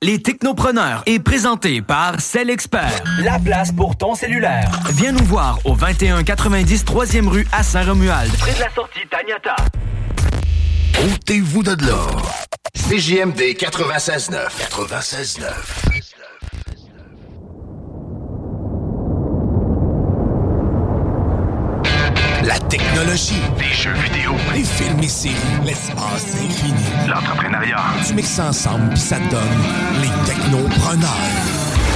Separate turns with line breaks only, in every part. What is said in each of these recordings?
Les Technopreneurs est présenté par Cell Expert. La place pour ton cellulaire. Viens nous voir au 2190 3e rue à Saint-Romuald. Près de la sortie Taniata.
Ôtez-vous de l'or. CJMD 96.9. 96.9. technologie,
des jeux vidéo,
les films et séries, l'espace infini,
l'entrepreneuriat.
Tu mixes ça ensemble puis ça te donne les technopreneurs.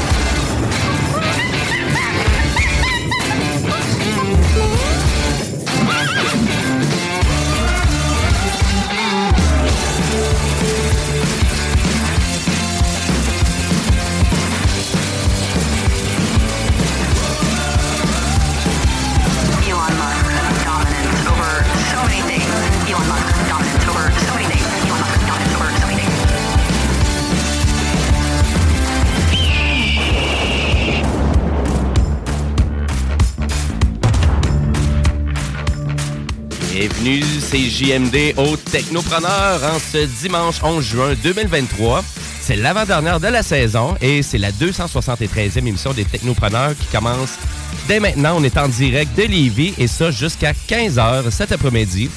Bienvenue, c'est JMD au Technopreneur en ce dimanche 11 juin 2023. C'est l'avant-dernière de la saison et c'est la 273e émission des Technopreneurs qui commence dès maintenant. On est en direct de Lévis et ça jusqu'à 15h cet après-midi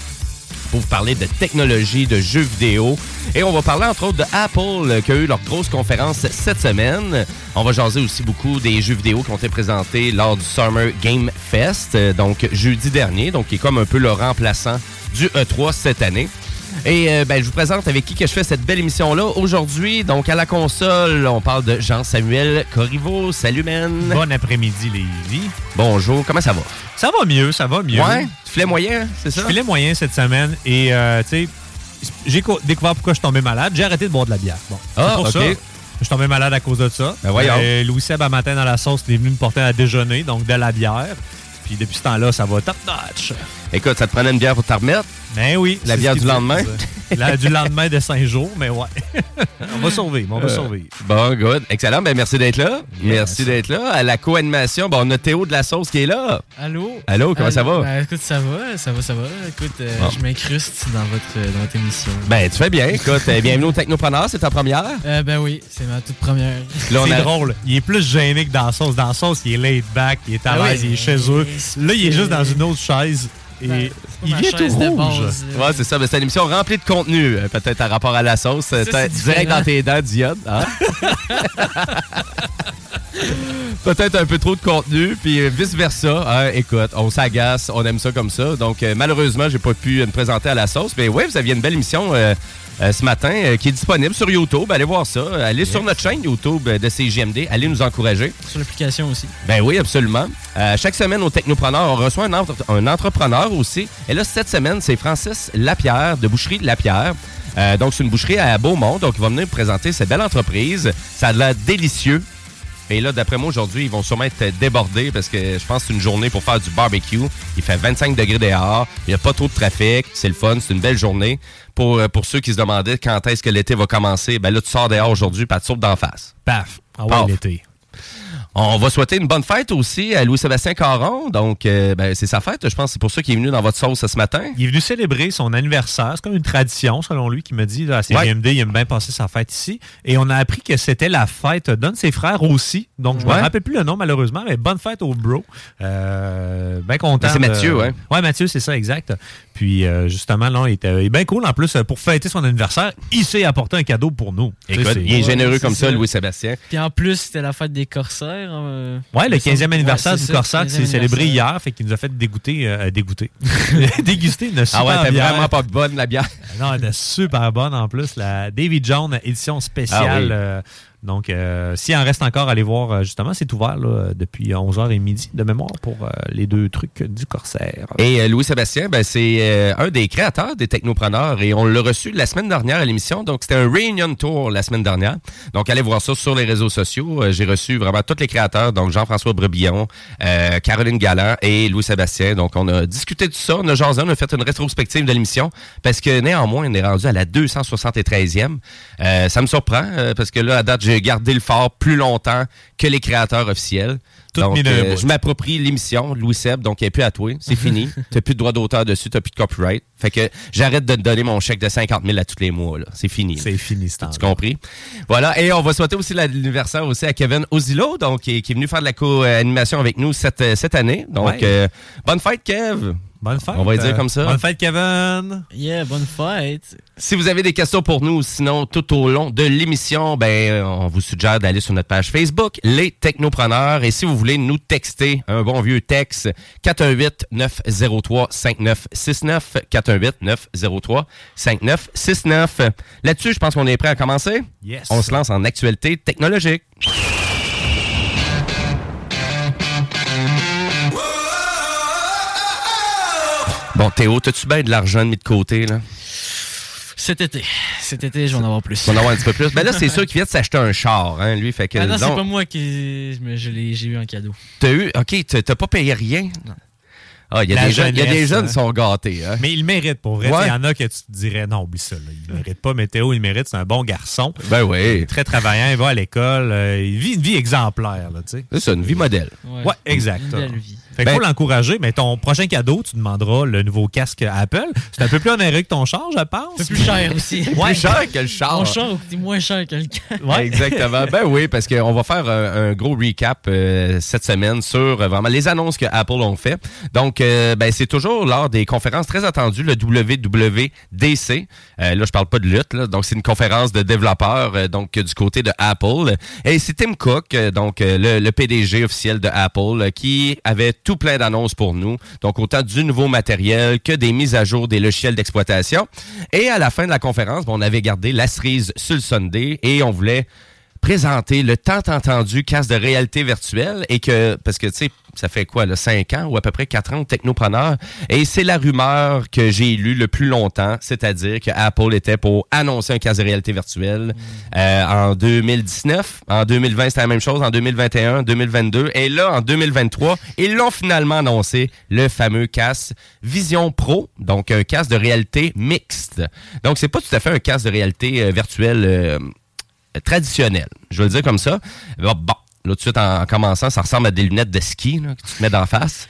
vous parler de technologie, de jeux vidéo. Et on va parler entre autres de Apple qui a eu leur grosse conférence cette semaine. On va jaser aussi beaucoup des jeux vidéo qui ont été présentés lors du Summer Game Fest, euh, donc jeudi dernier, donc qui est comme un peu le remplaçant du E3 cette année. Et euh, ben, je vous présente avec qui que je fais cette belle émission-là. Aujourd'hui, donc à la console, on parle de Jean-Samuel Corriveau. Salut, man.
Bon après-midi, Lévi.
Bonjour, comment ça va?
Ça va mieux, ça va mieux.
Ouais? Tu filais moyen, c'est ça?
Je filais moyen cette semaine et, euh, tu sais, j'ai co- découvert pourquoi je suis tombé malade. J'ai arrêté de boire de la bière. Bon,
Ah,
pour
ok.
ça. Je suis tombé malade à cause de ça.
Ben voyons.
Euh, Louis Seb, à matin dans la sauce, il est venu me porter à déjeuner, donc de la bière. Puis depuis ce temps-là, ça va top notch.
Écoute, ça te prenait une bière pour te remettre?
Ben oui.
La bière du lendemain?
La du lendemain de cinq jours, mais ouais. on va survivre, on va
Euh,
survivre.
Bon, good. Excellent. Ben, merci d'être là. Merci d'être là. À la co-animation, bon, on a Théo de la sauce qui est là.
Allô?
Allô, comment ça va?
Ben, écoute, ça va, ça va, ça va. Écoute, euh,
Bon.
je m'incruste dans votre, dans votre émission.
Ben, tu fais bien. Écoute, euh, bienvenue au Technopreneur, c'est ta première?
Euh, ben oui, c'est ma toute première.
Là, on
C'est
a-
drôle. Il est plus gêné que dans la sauce. Dans la sauce, il est laid back, il est à
Ah oui,
il est chez eux. Là, il est juste dans une autre chaise et
Ben,
il vient tout rouge.
base.
Ouais, c'est ça. C'est une émission remplie de contenu, euh, peut-être à rapport à la sauce. euh,
Ça,
direct dans tes dents, Diode. hein? peut-être un peu trop de contenu, puis euh, vice-versa. hein. Écoute, on s'agace, on aime ça comme ça. Donc, euh, malheureusement, j'ai pas pu me présenter à la sauce. Mais ouais, vous aviez une belle émission euh, euh, ce matin euh, qui est disponible sur YouTube. Allez voir ça. Allez sur notre chaîne YouTube euh, de CGMD. Allez nous encourager.
Sur l'application aussi.
Ben oui, absolument. Euh, chaque semaine au Technopreneur, on reçoit un, entre- un entrepreneur aussi. Et là, cette semaine, c'est Francis Lapierre de Boucherie Lapierre. Euh, donc, c'est une boucherie à Beaumont. Donc, il va venir nous présenter cette belle entreprise. Ça a l'air délicieux. Et là, d'après moi, aujourd'hui, ils vont sûrement être débordés parce que je pense que c'est une journée pour faire du barbecue. Il fait 25 degrés dehors. Il n'y a pas trop de trafic. C'est le fun. C'est une belle journée. Pour, euh, pour ceux qui se demandaient quand est-ce que l'été va commencer, ben là, tu sors dehors aujourd'hui, pas tu sautes d'en face.
Paf. Ah ouais, l'été.
On va souhaiter une bonne fête aussi à Louis-Sébastien Caron. Donc, euh, ben, c'est sa fête, je pense. C'est pour ça qu'il est venu dans votre sauce ce matin.
Il est venu célébrer son anniversaire. C'est comme une tradition, selon lui, qui me dit, là, à CGMD, il aime bien passer sa fête ici. Et on a appris que c'était la fête d'un de ses frères aussi. Donc, je ne
Ouais.
me rappelle plus le nom, malheureusement, mais bonne fête au bro. Euh, bien content.
Ben, c'est
de-
Mathieu, ouais.
Ouais, Mathieu, c'est ça, exact. Puis, euh, justement, là, il était il est bien cool. En plus, pour fêter son anniversaire, il s'est apporté un cadeau pour nous.
Écoute, il est généreux comme ça,
ça.
Louis-Sébastien.
Puis en plus, c'était la fête des corsaires. Euh,
Ouais, le
il me
15e
semble.
anniversaire
Ouais,
du
c'est 15e
s'est célébré
anniversaire.
hier, fait qu'il nous a fait dégoûter, euh, dégoûter. déguster une super
Ah ouais, t'es
bière.
vraiment pas bonne, la bière.
Non, elle était super bonne en plus. La David Jones édition spéciale.
Ah oui.
euh, donc, euh, s'il en reste encore, allez voir. euh, justement, c'est ouvert là, depuis 11h et midi de mémoire pour euh, les deux trucs du Corsair.
Et Louis-Sébastien, ben, c'est un des créateurs des Technopreneurs et on l'a reçu la semaine dernière à l'émission. Donc, c'était un Reunion Tour la semaine dernière. Donc, allez voir ça sur les réseaux sociaux. J'ai reçu vraiment tous les créateurs, donc Jean-François Brebillon, Caroline Galland et Louis-Sébastien. Donc, on a discuté de ça, on a jasé, on a fait une rétrospective de l'émission parce que néanmoins, on est rendu à la 273e. Euh, ça me surprend parce que là, à date, j'ai gardé le fort plus longtemps que les créateurs officiels.
Tout
donc, euh, je m'approprie l'émission, Louis Seb, donc il n'est plus à toi. C'est fini. T'as plus de droit d'auteur dessus, t'as plus de copyright. Fait que j'arrête de te donner mon chèque de 50 000 à tous les mois. C'est fini.
C'est fini, ce
Tu compris? Voilà. Et on va souhaiter aussi l'anniversaire aussi à Kevin Ozilo, donc qui est, qui est venu faire de la co-animation avec nous cette, euh, cette année. Donc,
Ouais.
euh, bonne fête, Kev!
Bonne fête.
On va dire comme ça.
Bonne fête, Kevin.
Yeah, bonne fête.
Si vous avez des questions pour nous, sinon tout au long de l'émission, ben euh, on vous suggère d'aller sur notre page Facebook, les Technopreneurs. Et si vous voulez nous texter un bon vieux texte, 418 903 5969 418 903 5969. Là-dessus, je pense qu'on est prêt à commencer.
Yes.
On se lance en actualité technologique. Bon, Théo, t'as-tu bien de l'argent mis de côté, là?
Cet été. Cet été, je vais en avoir plus.
On va en avoir un petit peu plus. Ben là, c'est sûr qu'il vient de s'acheter un char, hein, lui. Fait que,
Ah non, c'est pas moi qui. mais je l'ai- J'ai eu un cadeau.
T'as eu. OK, t'as pas payé rien? Ah, il y a des jeunes, il y a des jeunes
hein.
qui sont gâtés, hein?
Mais il mérite pour vrai.
Ouais.
Il y en a que tu te dirais, non, oublie ça. Là. Il mérite pas. Mais Théo, il mérite. C'est un bon garçon.
Ben
Il
oui.
est très travaillant. Il va à l'école. euh, il vit une vie exemplaire. Là, tu sais.
C'est ça, une vie modèle.
Ouais, exact.
Une belle vie.
Fait qu'il
Ben-
faut l'encourager, mais ton prochain cadeau, tu demanderas le nouveau casque Apple. C'est un peu plus onéreux que ton char, je pense.
C'est plus cher aussi.
Ouais.
Plus cher que le char.
Mon char coûte moins cher que le cas.
Ouais.
Exactement. Ben oui, parce qu'on va faire un, un gros recap euh, cette semaine sur euh, vraiment les annonces que Apple ont fait. Donc, euh, ben, c'est toujours lors des conférences très attendues, le WWDC. Euh, là, je parle pas de lutte, là. donc c'est une conférence de développeurs euh, donc du côté de Apple. Et c'est Tim Cook, euh, donc euh, le, le PDG officiel de Apple, euh, qui avait tout plein d'annonces pour nous. Donc, autant du nouveau matériel que des mises à jour des logiciels d'exploitation. Et à la fin de la conférence, on avait gardé la cerise sur le Sunday et on voulait présenter le tant entendu casque de réalité virtuelle et que, parce que, tu sais, ça fait quoi, là, 5 ans ou à peu près 4 ans technopreneur. Et c'est la rumeur que j'ai lue le plus longtemps, c'est-à-dire que Apple était pour annoncer un casque de réalité virtuelle euh, en 2019. En 2020, c'était la même chose. En 2021, 2022. Et là, en 2023, ils l'ont finalement annoncé, le fameux casque Vision Pro, donc un casque de réalité mixte. Donc, c'est pas tout à fait un casque de réalité euh, virtuelle euh, traditionnel. Je vais le dire comme ça. Bon, là, tout de suite, en, en commençant, ça ressemble à des lunettes de ski que tu te mets d'en face.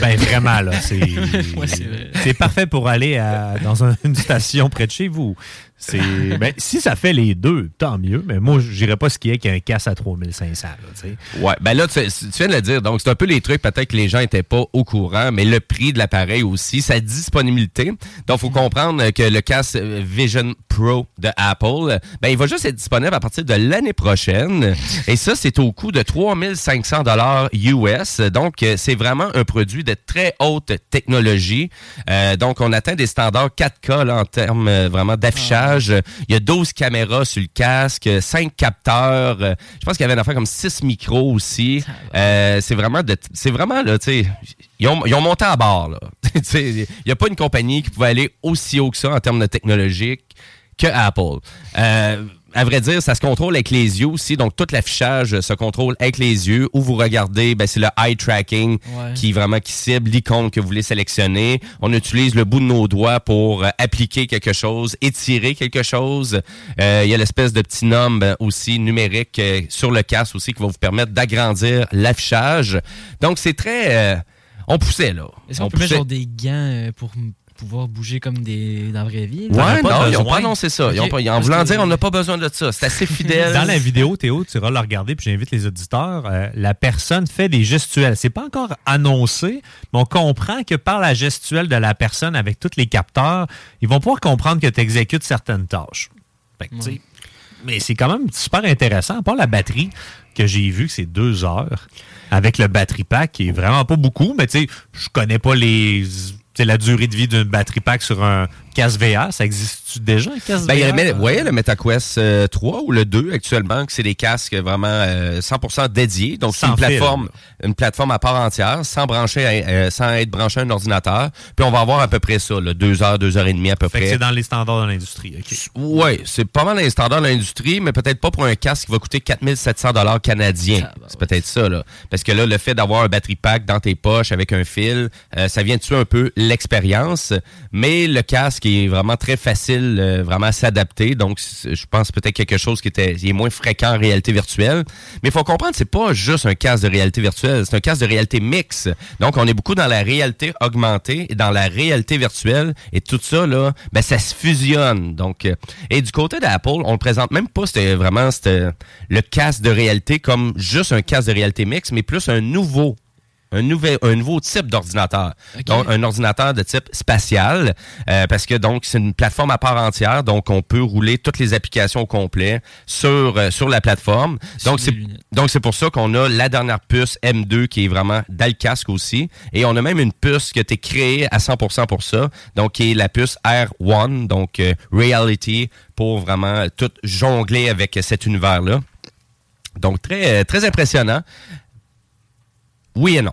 Ben vraiment, là. C'est
Ouais,
parfait pour aller à- dans un- une station près de chez vous. C'est ben, si ça fait les deux, tant mieux. Mais moi, je n'irais pas skier avec un casse à 3500. Là, tu sais.
Ouais, ben là, tu, tu viens de le dire. Donc, c'est un peu les trucs, peut-être que les gens n'étaient pas au courant, mais le prix de l'appareil aussi, sa disponibilité. Donc, faut comprendre que le casque Vision Pro de Apple, ben, il va juste être disponible à partir de l'année prochaine. Et ça, c'est au coût de 3500 dollars US. Donc, c'est vraiment un produit de très haute technologie. Euh, donc, on atteint des standards 4K là, en termes euh, vraiment d'affichage. Il y a 12 caméras sur le casque, 5 capteurs. euh, je pense qu'il y avait une affaire comme 6 micros aussi. C'est vraiment, de, c'est vraiment là, tu sais, ils ont, ils ont monté à bord là. Il n'y a pas une compagnie qui pouvait aller aussi haut que ça en termes de technologique que Apple. À vrai dire, ça se contrôle avec les yeux aussi. Donc, tout l'affichage se contrôle avec les yeux. Où vous regardez, ben, c'est le eye tracking
Ouais.
qui vraiment qui cible l'icône que vous voulez sélectionner. On utilise le bout de nos doigts pour euh, appliquer quelque chose, étirer quelque chose. Euh, Il y a l'espèce de petit nombre aussi numérique euh, sur le casque aussi qui va vous permettre d'agrandir l'affichage. Donc, c'est très... euh, on poussait, là.
Est-ce qu'on
On
peut mettre genre des gants pour pouvoir bouger comme des dans la vraie vie?
Ouais,
pas
non, ils n'ont pas annoncé ça. Ils ont pas- en voulant
que-
dire, on n'a pas besoin de ça. C'est assez fidèle.
Dans la vidéo, Théo, tu iras le regarder, puis j'invite les auditeurs. euh, la personne fait des gestuels. C'est pas encore annoncé, mais on comprend que par la gestuelle de la personne avec tous les capteurs, ils vont pouvoir comprendre que tu exécutes certaines tâches. Fait que, tu sais, Mais c'est quand même super intéressant. À part la batterie, que j'ai vu que c'est deux heures, avec le battery pack, qui est vraiment pas beaucoup, mais tu sais, je connais pas les. Sais, la durée de vie d'une battery pack sur un casque VR, ça existe déjà un casque
Ben, il y a
VR?
le, Met- ouais, le MetaQuest euh, 3 ou le 2 actuellement, que c'est des casques vraiment euh, 100% dédiés. Donc, c'est une
fil,
plateforme, une plateforme à part entière, sans brancher, à- euh, sans être branché à un ordinateur. Puis on va avoir à peu près ça, là, deux heures, deux heures et demie à peu
Fait
près.
c'est dans les standards de l'industrie. OK.
Oui, c'est pas mal dans les standards de l'industrie, mais peut-être pas pour un casque qui va coûter 4700 dollars canadiens. C'est peut-être ça, là. Parce que là, le fait d'avoir un battery pack dans tes poches avec un fil, euh, ça vient tuer un peu l'expérience. Mais le casque est vraiment très facile, euh, vraiment à s'adapter. Donc, je pense peut-être quelque chose qui était qui est moins fréquent en réalité virtuelle. Mais il faut comprendre, c'est pas juste un casque de réalité virtuelle, c'est un casque de réalité mix. Donc, on est beaucoup dans la réalité augmentée et dans la réalité virtuelle. Et tout ça, là, ben, ça se fusionne. Donc, euh, et du côté d'Apple, on le présente même pas, c'était vraiment c'était le casque de réalité comme juste un casque de réalité mix, mais plus un nouveau un, nouvel, un nouveau type d'ordinateur. Donc, un ordinateur de type spatial, euh, parce que donc c'est une plateforme à part entière, donc on peut rouler toutes les applications au complet sur, euh, sur la plateforme. Donc, c'est donc c'est pour ça qu'on a la dernière puce M2 qui est vraiment dans le casque aussi. Et on a même une puce qui a été créée à 100% pour ça, donc qui est la puce R1, donc euh, Reality, pour vraiment tout jongler avec cet univers-là. Donc, très, très impressionnant. Oui et non.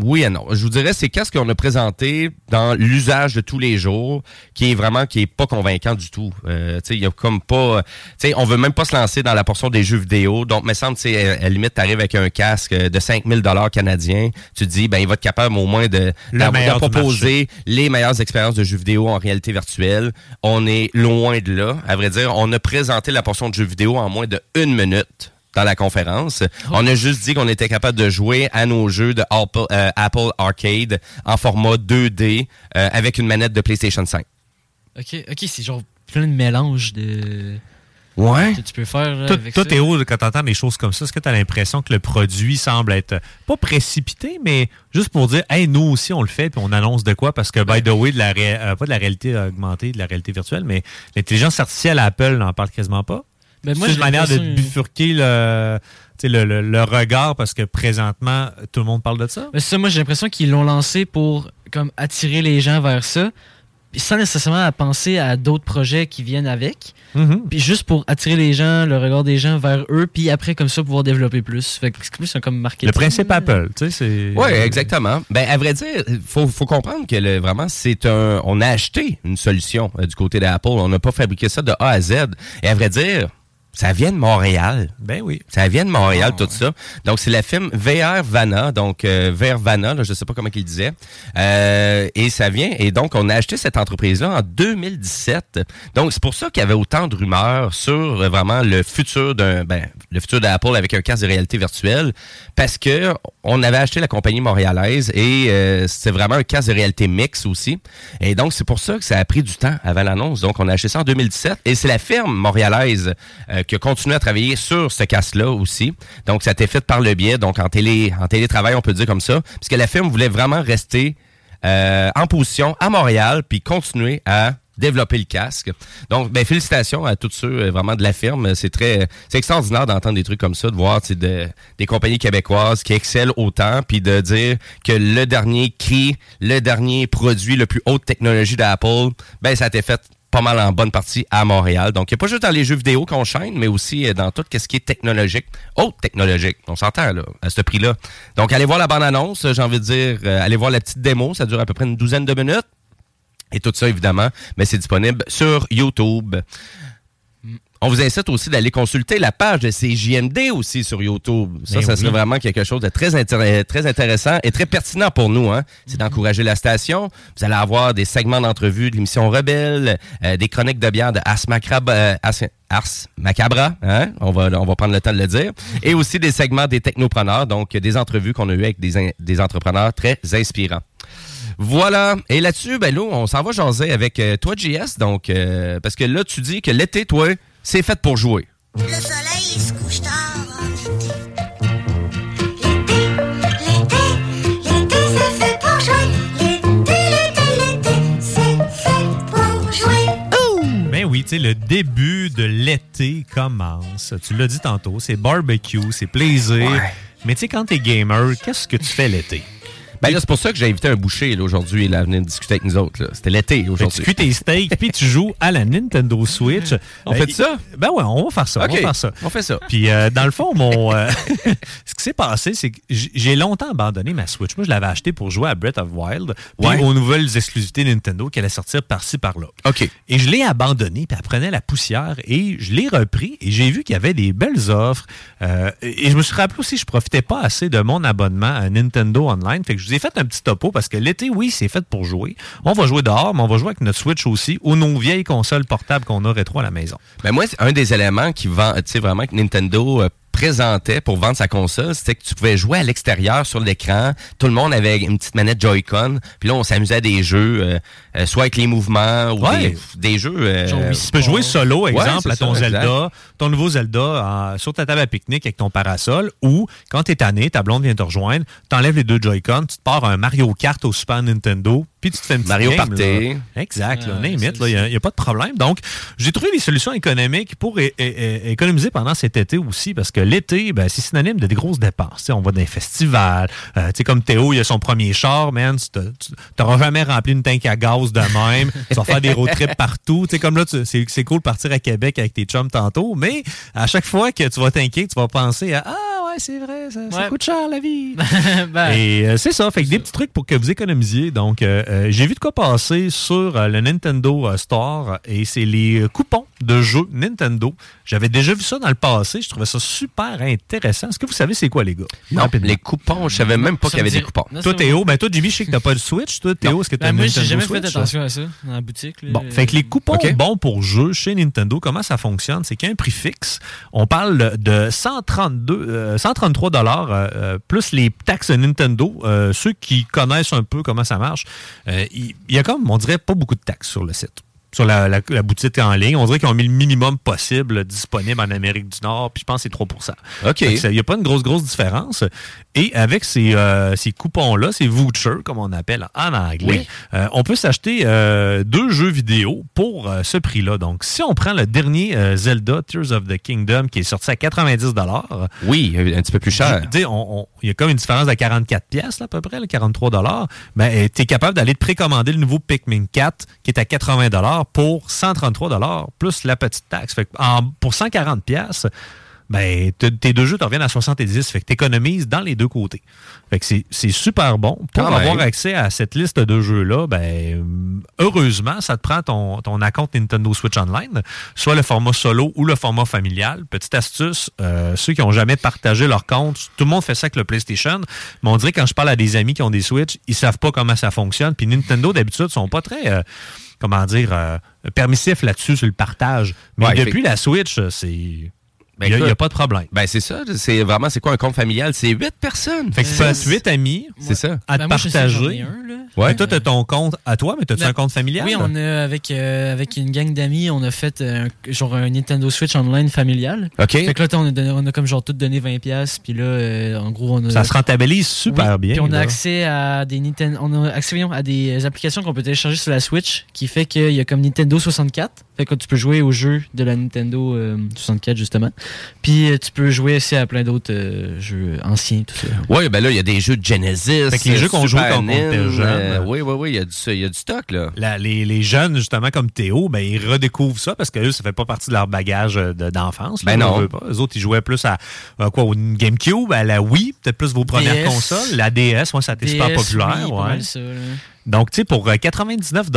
Oui et non. Je vous dirais, c'est qu'est-ce qu'on a présenté dans l'usage de tous les jours, qui est vraiment, qui est pas convaincant du tout. Euh, il y a comme pas, tu sais, on veut même pas se lancer dans la portion des jeux vidéo. Donc, me semble, tu à la limite, t'arrives avec un casque de 5000 dollars canadiens, tu te dis, ben, il va être capable au moins de,
Le
proposer les meilleures expériences de jeux vidéo en réalité virtuelle. On est loin de là. À vrai dire, on a présenté la portion de jeux vidéo en moins de une minute dans la conférence. On a juste dit qu'on était capable de jouer à nos jeux de Apple, euh, Apple Arcade en format 2D euh, avec une manette de PlayStation 5.
Ok, ok, c'est genre plein de mélanges de.
Ouais.
Que tu peux faire là,
Toi,
avec
toi,
ça.
Théo, quand tu entends des choses comme ça, est-ce que tu as l'impression que le produit semble être euh, pas précipité, mais juste pour dire, hey, nous aussi, on le fait, puis on annonce de quoi? Parce que, by the way, de la ré- euh, pas de la réalité augmentée, de la réalité virtuelle, mais l'intelligence artificielle, Apple n'en parle quasiment pas.
Ben,
c'est une manière de bifurquer le, le, le- le regard parce que présentement, tout le monde parle de ça.
Mais c'est ça, moi j'ai l'impression qu'ils l'ont lancé pour comme attirer les gens vers ça, sans nécessairement à penser à d'autres projets qui viennent avec,
Mhm.
puis juste pour attirer les gens, le regard des gens vers eux, puis après comme ça pouvoir développer plus. Fait que c'est plus un comme marketing.
Le principe Apple, tu sais, c'est.
Oui, exactement. Ben, à vrai dire, faut, faut comprendre que le, vraiment, c'est un. On a acheté une solution euh, du côté d'Apple. On n'a pas fabriqué ça de A à Z. Et à vrai dire, ça vient de Montréal.
Ben oui.
Ça vient de Montréal,
Ah,
tout ça. Donc, c'est la firme VR Vana, donc euh, VR Vana, là, je sais pas comment il disait. Euh, et ça vient, et donc, on a acheté cette entreprise-là en 2017. Donc, c'est pour ça qu'il y avait autant de rumeurs sur euh, vraiment le futur d'un, ben, le futur d'Apple avec un casque de réalité virtuelle, parce que on avait acheté la compagnie montréalaise et euh, c'est vraiment un casque de réalité mix aussi. Et donc, c'est pour ça que ça a pris du temps avant l'annonce. Donc, on a acheté ça en 2017 et c'est la firme montréalaise euh, qui a à travailler sur ce casque-là aussi. Donc, ça a été fait par le biais, donc en, télé, en télétravail, on peut dire comme ça, puisque la firme voulait vraiment rester euh, en position à Montréal puis continuer à développer le casque. Donc, ben, félicitations à tous ceux euh, vraiment de la firme. C'est très, c'est extraordinaire d'entendre des trucs comme ça, de voir de, des compagnies québécoises qui excellent autant, puis de dire que le dernier cri, le dernier produit, le plus haute technologie d'Apple, ben ça a été fait pas mal en bonne partie à Montréal. Donc, il n'y a pas juste dans les jeux vidéo qu'on chaîne, mais aussi euh, dans tout ce qui est technologique, haute technologique. On s'entend, là, à ce prix-là. Donc, allez voir la bande-annonce, j'ai envie de dire, euh, allez voir la petite démo, ça dure à peu près une douzaine de minutes. Et tout ça, évidemment, mais c'est disponible sur YouTube. On vous incite aussi d'aller consulter la page de CJMD aussi sur YouTube. Ça,
Ben
ça
oui.
serait vraiment quelque chose de très, intér- très intéressant et très pertinent pour nous. Hein. C'est d'encourager la station. Vous allez avoir des segments d'entrevues de l'émission Rebelle, euh, des chroniques de bière de Ars euh, Ars, Ars Macabra, hein? on, va, on va prendre le temps de le dire. Et aussi des segments des technopreneurs, donc des entrevues qu'on a eues avec des, des entrepreneurs très inspirants. Voilà. Et là-dessus, ben là, on s'en va jaser avec euh, toi, JS. Donc, euh, parce que là, tu dis que l'été, toi, c'est fait pour jouer.
Le soleil il se couche tard en été. L'été, l'été, l'été c'est fait pour jouer. L'été, l'été, l'été, c'est fait pour jouer.
Ben oui, tu sais, le début de l'été commence. Tu l'as dit tantôt, c'est barbecue, c'est plaisir. Mais tu sais, quand t'es gamer, qu'est-ce que tu fais l'été?
Ben là, c'est pour ça que j'ai invité un boucher aujourd'hui à venir discuter avec nous autres. C'était l'été
que tu
aujourd'hui.
cuis tes steaks, puis tu joues à la Nintendo Switch.
On fait ça?
Ben ouais, on va faire ça. On va faire ça.
on fait ça.
Puis euh, dans le fond, mon euh, ce qui s'est passé, c'est que j'ai longtemps abandonné ma Switch. Moi, je l'avais acheté pour jouer à Breath of Wild, puis
Ouais.
aux nouvelles exclusivités Nintendo qui allaient sortir par-ci par-là.
OK.
Et je l'ai abandonné, puis elle prenait la poussière, et je l'ai repris, et j'ai vu qu'il y avait des belles offres. Euh, et je me suis rappelé aussi que je profitais pas assez de mon abonnement à Nintendo Online. Fait que je vous ai fait un petit topo, parce que l'été, oui, c'est fait pour jouer. On va jouer dehors, mais on va jouer avec notre Switch aussi, ou nos vieilles consoles portables qu'on a rétro à la maison.
Ben moi, c'est un des éléments qui vend, tu sais, vraiment que Nintendo euh, présentait pour vendre sa console, c'était que tu pouvais jouer à l'extérieur sur l'écran. Tout le monde avait une petite manette Joy-Con. Puis là, on s'amusait à des jeux, euh, euh, soit avec les mouvements ou
Ouais.
des, des jeux. euh,
Genre, tu peux jouer solo, exemple, à ton
ça,
Zelda,
exact.
ton nouveau Zelda sur ta table à pique-nique avec ton parasol, ou quand t'es tanné, ta blonde vient te rejoindre, t'enlèves les deux Joy-Con, tu te pars un Mario Kart au Super Nintendo, puis tu te fais une petite
Mario
game,
Party.
là. Exact, là, it, là, il n'y a, pas de problème. Donc, j'ai trouvé des solutions économiques pour é- é- é- économiser pendant cet été aussi, parce que l'été, ben, c'est synonyme de des grosses dépenses. On va dans des festivals, euh, tu sais, comme Théo, il a son premier char, man, tu n'auras jamais rempli une tank à gaz de même, tu vas faire des road trips partout. Tu sais, comme là, c'est cool de partir à Québec avec tes chums tantôt, mais à chaque fois que tu vas t'inquiéter, tu vas penser à Ah ouais, c'est vrai, ça, coûte cher la vie.
Ben,
Et euh, c'est ça, fait que des petits trucs pour que vous économisiez. Donc, euh, euh, j'ai vu de quoi passer sur le Nintendo Store et c'est les coupons de jeux Nintendo. J'avais déjà vu ça dans le passé, je trouvais ça super intéressant. Est-ce que vous savez c'est quoi les gars?
Non,
Rapidement.
les coupons, je savais même pas qu'il y avait des coupons.
Non,
Toi Théo, ben toi Jimmy, je sais que t'as pas de Switch. Toi Théo, est-ce que t'as
Ben,
une
moi,
Nintendo
j'ai jamais fait
Switch?
attention à ça dans la boutique. là.
Bon, fait que les coupons bons pour jeu chez Nintendo, comment ça fonctionne? C'est qu'il y a un prix fixe. On parle de 132, euh, 133 dollars euh, plus les taxes Nintendo. Euh, ceux qui connaissent un peu comment ça marche, euh, il il y a comme, on dirait, pas beaucoup de taxes sur le site. Sur la, la- la boutique en ligne. On dirait qu'ils ont mis le minimum possible disponible en Amérique du Nord, puis je pense que c'est 3
OK.
Il n'y a pas une grosse, grosse différence. Et avec ces, euh, ces coupons-là, ces vouchers, comme on appelle en anglais, euh, on peut s'acheter euh, deux jeux vidéo pour ce prix-là. Donc, si on prend le dernier Zelda, Tears of the Kingdom, qui est sorti à 90
Oui, un petit peu plus cher.
il y a comme une différence de 44 pièces à peu près, là, 43 dollars. Ben, tu es capable d'aller te précommander le nouveau Pikmin 4 qui est à 80 dollars pour 133 dollars plus la petite taxe. Fait que en- pour 140 pièces, ben, tes deux jeux te reviennent à 70. Fait que tu économises dans les deux côtés. Fait que c'est- super bon. Pour
Quand
avoir
même.
accès à cette liste de jeux-là, ben, heureusement, ça te prend ton, ton account Nintendo Switch Online, soit le format solo ou le format familial. Petite astuce, euh, ceux qui n'ont jamais partagé leur compte, tout le monde fait ça avec le PlayStation, mais on dirait que quand je parle à des amis qui ont des Switch, ils savent pas comment ça fonctionne. Puis Nintendo, d'habitude, sont pas très... euh, comment dire, euh, permissifs là-dessus sur le partage. Mais
Ouais,
depuis
fait-
la Switch, c'est...
Ben,
Il n'y a, pas de problème.
Ben, c'est ça. C'est vraiment, c'est quoi un compte familial? C'est huit personnes.
Fait que tu être 8 amis
C'est ça.
à te
Ben, moi,
partager.
un.
Ouais.
Toi, tu as ton compte à toi, mais tu as
Ben,
un compte familial?
Oui, on a avec, euh, avec une gang d'amis, on a fait euh, un- genre un Nintendo Switch online familial.
OK.
Fait que là, on a, donné- on a comme genre tout donné 20$, piastres, puis là, euh, en gros, on a.
Ça se rentabilise super
Oui,
bien.
Puis on a
là.
accès à des Nintendo, on a accès voyons, à des applications qu'on peut télécharger sur la Switch, qui fait qu'il y a comme Nintendo 64. Fait que tu peux jouer aux jeux de la Nintendo euh, 64 justement. Puis euh, tu peux jouer aussi à plein d'autres euh, jeux anciens, tout ça.
Oui, ben là, il y a des jeux de Genesis.
Fait que les jeux qu'on jouait quand on était jeune.
euh, oui, oui, oui, il y, a du- il y a du stock, là.
La- les, les jeunes, justement, comme Théo, ben, ils redécouvrent ça parce que eux, ça fait pas partie de leur bagage euh, de- d'enfance. là,
Ben
on
non.
Eux autres, ils jouaient plus à, à quoi, au GameCube, à la Wii, peut-être plus vos premières
DS.
consoles. La DS, ouais, ça a été super populaire.
oui, pas
ouais. Donc, tu sais, pour euh, 99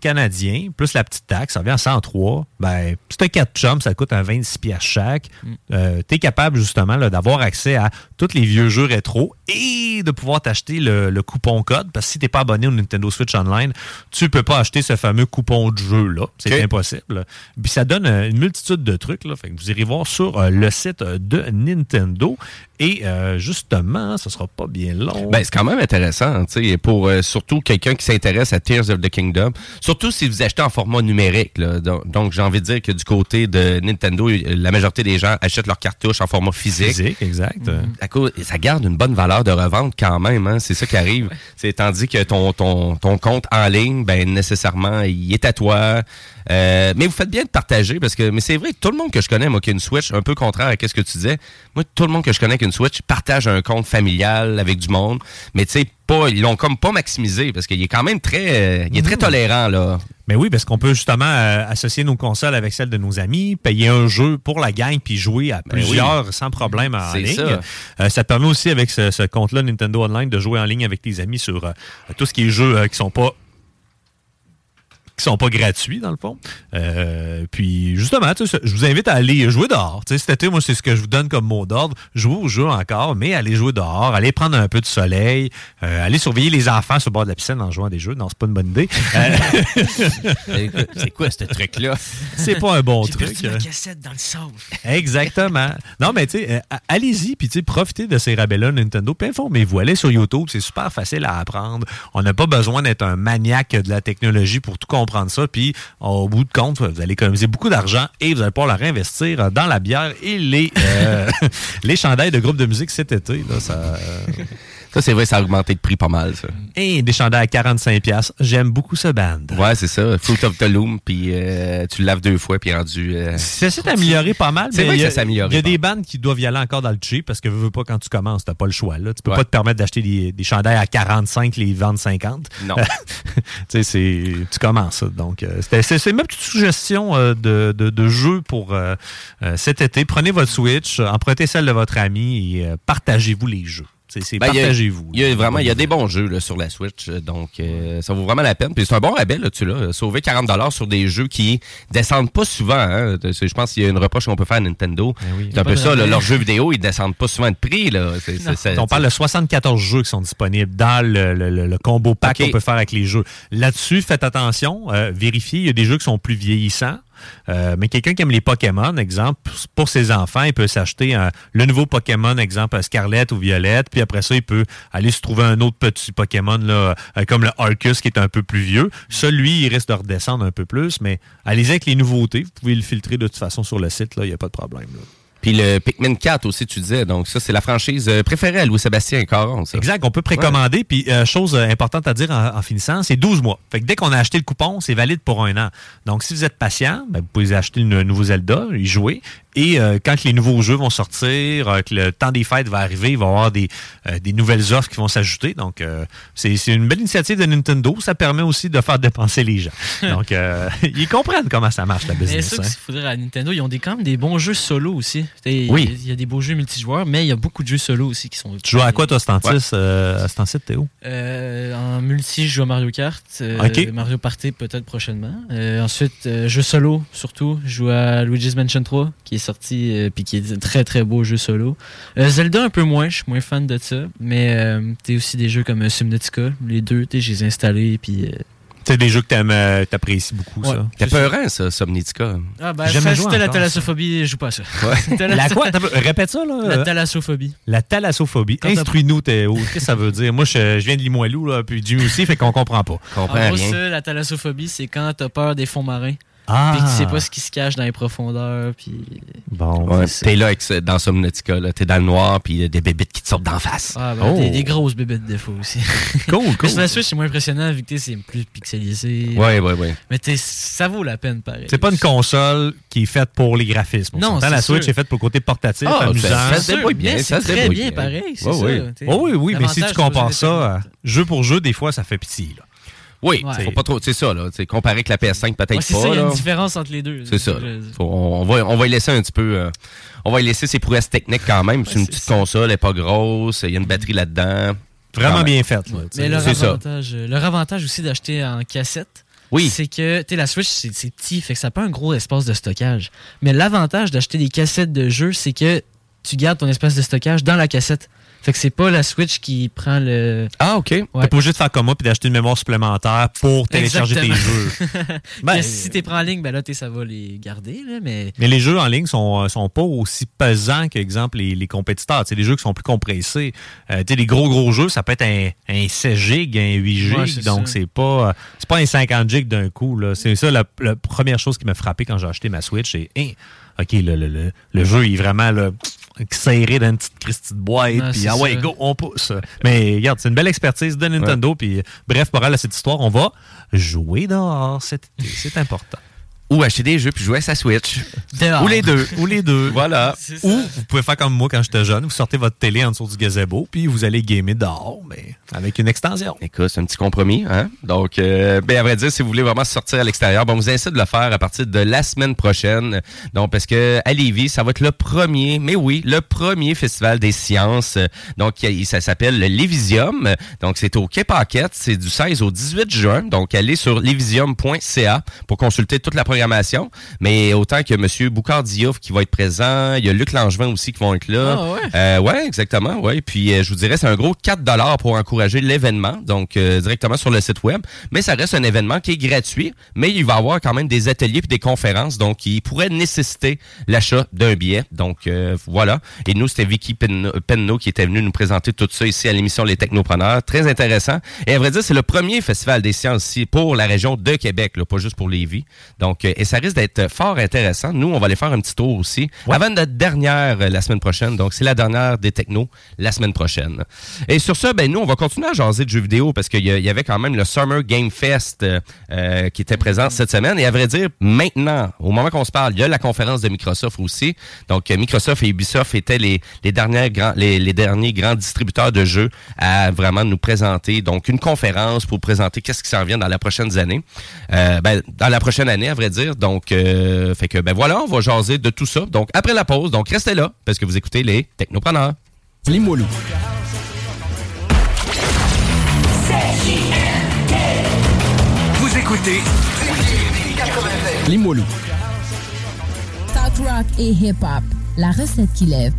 canadiens, plus la petite taxe, ça revient à 103. Ben, si t'as 4 chums, ça coûte un 26 piastres chaque. Euh, t'es capable, justement, là, d'avoir accès à tous les vieux jeux rétro et de pouvoir t'acheter le, le coupon code. Parce que si t'es pas abonné au Nintendo Switch Online, tu peux pas acheter ce fameux coupon de jeu-là. C'est impossible. Puis ça donne euh, une multitude de trucs. Là. Fait que vous irez voir sur euh, le site euh, de Nintendo. Et euh, justement, ce sera pas bien long.
Ben, c'est quand même intéressant, tu sais, pour euh, surtout quelqu'un qui s'intéresse à Tears of the Kingdom. Surtout si vous achetez en format numérique. là. Donc, donc, j'ai envie de dire que du côté de Nintendo, euh, la majorité des gens achètent leurs cartouches en format physique.
Physique, exact.
À cause- ça garde une bonne valeur de revente quand même, hein. c'est ça qui arrive. C'est tandis que ton, ton, ton compte en ligne, ben nécessairement, il est à toi. Euh, mais vous faites bien de partager parce que, mais c'est vrai, tout le monde que je connais, moi, qui a une Switch, un peu contraire à ce que tu disais, moi, tout le monde que je connais qui a une Switch partage un compte familial avec du monde, mais tu sais, pas, ils l'ont comme pas maximisé parce qu'il est quand même très, euh, il est très tolérant, là.
Mais oui, parce qu'on peut justement euh, associer nos consoles avec celles de nos amis, payer un jeu pour la gang, puis jouer à
Ben oui.
plusieurs sans problème en ligne.
ça.
Euh, ça te permet aussi avec ce, ce compte-là Nintendo Online de jouer en ligne avec tes amis sur euh, tout ce qui est jeux qui sont pas qui sont pas gratuits dans le fond. Euh, puis justement, tu sais, je vous invite à aller jouer dehors. Tu sais, cet été, moi, c'est ce que je vous donne comme mot d'ordre. Jouer au jeu encore, mais aller jouer dehors, aller prendre un peu de soleil, euh, aller surveiller les enfants sur le bord de la piscine en jouant à des jeux. Non, c'est pas une bonne idée. Euh,
c'est quoi ce truc-là?
c'est pas un bon truc.
perdu ma cassette dans le sable.
Exactement. Non, mais tu sais, euh, allez-y, puis tu sais, profitez de ces rabais-là Nintendo, puis informez-vous. Allez sur YouTube, c'est super facile à apprendre. On n'a pas besoin d'être un maniaque de la technologie pour tout comprendre ça, puis au bout de compte, vous allez économiser beaucoup d'argent et vous allez pouvoir la réinvestir dans la bière et les, euh, chandails de groupe de musique cet été. Ça, euh,
Ça, c'est vrai, ça a augmenté de prix pas mal, ça.
Et des chandails à 45$. piastres. J'aime beaucoup ce band.
Ouais, c'est ça. Fruit of the Loom, puis euh, tu le laves deux fois, puis rendu. euh,
Ça s'est amélioré pas mal.
C'est
mais
vrai que
a-
ça s'est amélioré
Il y a des bandes qui doivent y aller encore dans le cheap parce que veux, veux pas quand tu commences, t'as pas le choix. Là. Tu peux
Ouais.
pas te permettre d'acheter des, des chandails à 45, les vendre 50.
Non.
tu sais, c'est tu commences. Donc, euh, c'est c'est ma petite suggestion euh, de, de, de jeu pour cet été. Prenez votre Switch, empruntez celle de votre ami et partagez-vous les jeux. C'est
Ben, il y a-
partagez-vous.
Il y a vraiment, il y a des bons jeux là, sur la Switch, euh, donc euh, ça vaut vraiment la peine. Puis c'est un bon rabais là, tu l'as sauvé 40 sur des jeux qui descendent pas souvent. Hein. Je pense qu'il y a une reproche qu'on peut faire à Nintendo. C'est un peu ça, là, leurs jeux vidéo, ils descendent pas souvent de prix là. C'est- c'est- c'est-
On parle de 74 jeux qui sont disponibles dans le, le- le- le combo pack qu'on peut faire avec les jeux. Là-dessus, faites attention, euh, vérifiez, il y a des jeux qui sont plus vieillissants. Euh, mais quelqu'un qui aime les Pokémon, exemple, pour- ses enfants, il peut s'acheter le nouveau Pokémon, exemple Scarlet ou Violette, puis après ça, il peut aller se trouver un autre petit Pokémon euh, comme le Arcus qui est un peu plus vieux. Celui, il risque de redescendre un peu plus, mais allez-y avec les nouveautés. Vous pouvez le filtrer de toute façon sur le site, il n'y a pas de problème.
Puis le Pikmin 4 aussi, tu disais. Donc ça, c'est la franchise euh, préférée à Louis-Sébastien Caron. Ça.
Exact, on peut précommander. Puis, euh, chose euh, importante à dire en, en finissant, c'est 12 mois. Fait que dès qu'on a acheté le coupon, c'est valide pour un an. Donc, si vous êtes patient, ben, vous pouvez acheter le nouveau Zelda, y jouer. Et euh, quand les nouveaux jeux vont sortir, euh, que le temps des fêtes va arriver, il va y avoir des, euh, des nouvelles offres qui vont s'ajouter. Donc, c'est c'est une belle initiative de Nintendo. Ça permet aussi de faire dépenser les gens. Donc, ils comprennent comment ça marche, la business.
ça,
hein.
qu'il faudrait à Nintendo, ils ont des, quand même des bons jeux solo aussi. Il
Oui.
y y a des beaux jeux multijoueurs, mais il y a beaucoup de jeux solo aussi qui sont.
Tu joues à quoi, toi, Stantis, à Stantis, Théo?
En multi, je joue à Mario Kart. euh,
Ok.
Mario Party, peut-être prochainement. Ensuite, jeu solo, surtout. Je joue à Luigi's Mansion 3, qui est sorti, euh, puis qui est un très très beau jeu solo. Euh, Zelda, un peu moins, je suis moins fan de ça. Mais euh, t'as aussi des jeux comme euh, Subnautica, les deux, t'sais, je les ai installés, puis. euh,
C'est des jeux que t'aimes, t'apprécies beaucoup,
Ouais.
ça.
T'as peurant, ça, Somnitica.
Ah, ben,
Jamais joué
la thalassophobie, je joue pas à ça.
Ouais.
La quoi? Répète ça, là.
La thalassophobie.
La thalassophobie. Instruis-nous, Théo. Qu'est-ce que ça veut dire? Moi, je, je viens de Limoilou, là, puis Jimmy aussi, fait qu'on comprend pas.
En gros, ça, la thalassophobie, c'est quand t'as peur des fonds marins.
Ah.
Puis tu sais pas ce qui se cache dans les profondeurs. Puis.
Bon.
Ouais, t'es là avec, ce- dans Somnatica, là. T'es dans le noir, puis il y a des bébites qui te sortent d'en face.
Ah, ben, des, des grosses bébêtes de fois aussi.
Cool, cool.
Sur la Switch, c'est moins impressionnant vu que c'est plus pixelisé.
Ouais, ouais, ouais.
Mais t'sais, ça vaut la peine, pareil.
C'est pas une console qui est faite pour les graphismes. On
Non, c'est
la Switch
sûr.
est faite pour le côté portatif,
Ah,
amusant.
ça- ça se débrouille bien, ça
c'est
se débrouille
bien,
bien.
pareil, c'est
Ouais,
ça.
ouais.
Oh oui, oui, mais si tu compares ça jeu pour jeu, des fois, ça fait pitié. Là.
Oui,
Ouais.
faut pas trop. C'est ça, là. C'est comparé avec la PS5, peut-être
Ouais, c'est
pas.
ça, il y a
là.
une différence entre les deux.
C'est ça. Faut- on, va, on va y laisser un petit peu. euh, on va y laisser ses prouesses techniques quand même. c'est une petite console, elle est pas grosse. Il y a une batterie là-dedans.
Vraiment bien fait. là, tu sais.
Mais leur
C'est ça.
avantage, euh, leur avantage aussi d'acheter en cassette,
Oui.
c'est que tu sais, la Switch, c'est c'est petit, fait que ça n'a pas un gros espace de stockage. Mais l'avantage d'acheter des cassettes de jeux, c'est que tu gardes ton espace de stockage dans la cassette. Fait que c'est pas la Switch qui prend le.
Ah, OK.
Ouais.
T'es pas obligé de faire comme moi puis d'acheter une mémoire supplémentaire pour télécharger tes jeux. Ben,
si t'es prends en ligne, ben là, ça va les garder, là, mais.
Mais les jeux en ligne sont, euh, sont pas aussi pesants que, exemple, les, les compétiteurs. C'est des jeux qui sont plus compressés. Euh, les gros, gros jeux, ça peut être un, un 16 gigs, un 8 gigs.
Ouais, c'est
donc, c'est pas, euh, c'est pas un 50 gigs d'un coup. C'est ça la, la première chose qui m'a frappé quand j'ai acheté ma Switch. Hein, OK, le, le, le, le jeu il est vraiment là, serré dans une petite Christie de boîte. Puis, ah ouais,
ça.
go, on pousse. Mais regarde, c'est une belle expertise de Nintendo. Puis, bref, pour elle, à cette histoire, on va jouer dehors cet été. C'est important.
Ou acheter des jeux puis jouer à sa Switch.
Dehors.
Ou les deux. Ou les deux.
Voilà.
Ou vous pouvez faire comme moi quand j'étais jeune, vous sortez votre télé en dessous du gazebo, puis vous allez gamer dehors, mais avec une extension.
Écoute, c'est un petit compromis. Hein? Donc, euh, ben, à vrai dire, si vous voulez vraiment sortir à l'extérieur, bon, on vous incite de le faire à partir de la semaine prochaine. Donc, parce que à Lévis, ça va être le premier, mais oui, le premier festival des sciences. Donc, ça s'appelle le Lévisium. Donc, c'est au Quai Paquette. C'est du 16 au 18 juin. Donc, allez sur lévisium.ca pour consulter toute la programmation. Mais autant que M. Boucard Diouf qui va être présent, il y a Luc Langevin aussi qui vont être là.
Ah ouais?
Euh, ouais, exactement. Ouais. Puis euh, je vous dirais, c'est un gros 4 dollars pour encourager l'événement, donc euh, directement sur le site web. Mais ça reste un événement qui est gratuit, mais il va y avoir quand même des ateliers puis des conférences, donc qui pourraient nécessiter l'achat d'un billet. Donc euh, voilà. Et nous, c'était Vicky Penno, qui était venu nous présenter tout ça ici à l'émission Les Technopreneurs. Très intéressant. Et à vrai dire, c'est le premier festival des sciences ici pour la région de Québec, là, pas juste pour Lévis. Donc, et ça risque d'être fort intéressant. Nous, on va aller faire un petit tour aussi. Avant notre dernière euh, la semaine prochaine. Donc, c'est la dernière des technos la semaine prochaine. Et sur ça, ben nous, on va continuer à jaser de jeux vidéo parce qu'il y, y avait quand même le Summer Game Fest euh, euh, qui était présent cette semaine. Et à vrai dire, maintenant, au moment qu'on se parle, il y a la conférence de Microsoft aussi. Donc, Microsoft et Ubisoft étaient les, les, dernières grands, les, les derniers grands distributeurs de jeux à vraiment nous présenter. Donc, une conférence pour présenter qu'est-ce qui s'en vient dans la prochaine année. Euh, ben, dans la prochaine année, à vrai dire. Donc, euh, fait que, ben voilà, on va jaser de tout ça. Donc, après la pause, donc restez là parce que vous écoutez les Technopreneurs.
Limoilou.
Vous écoutez
Limoilou.
Talk rock et hip-hop. La recette qui lève.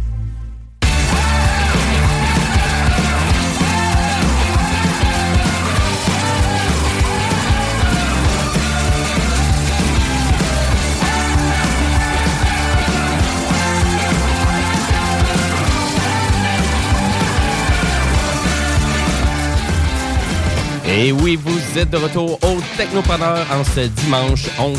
Et oui, vous êtes de retour au Technopreneur en ce dimanche 11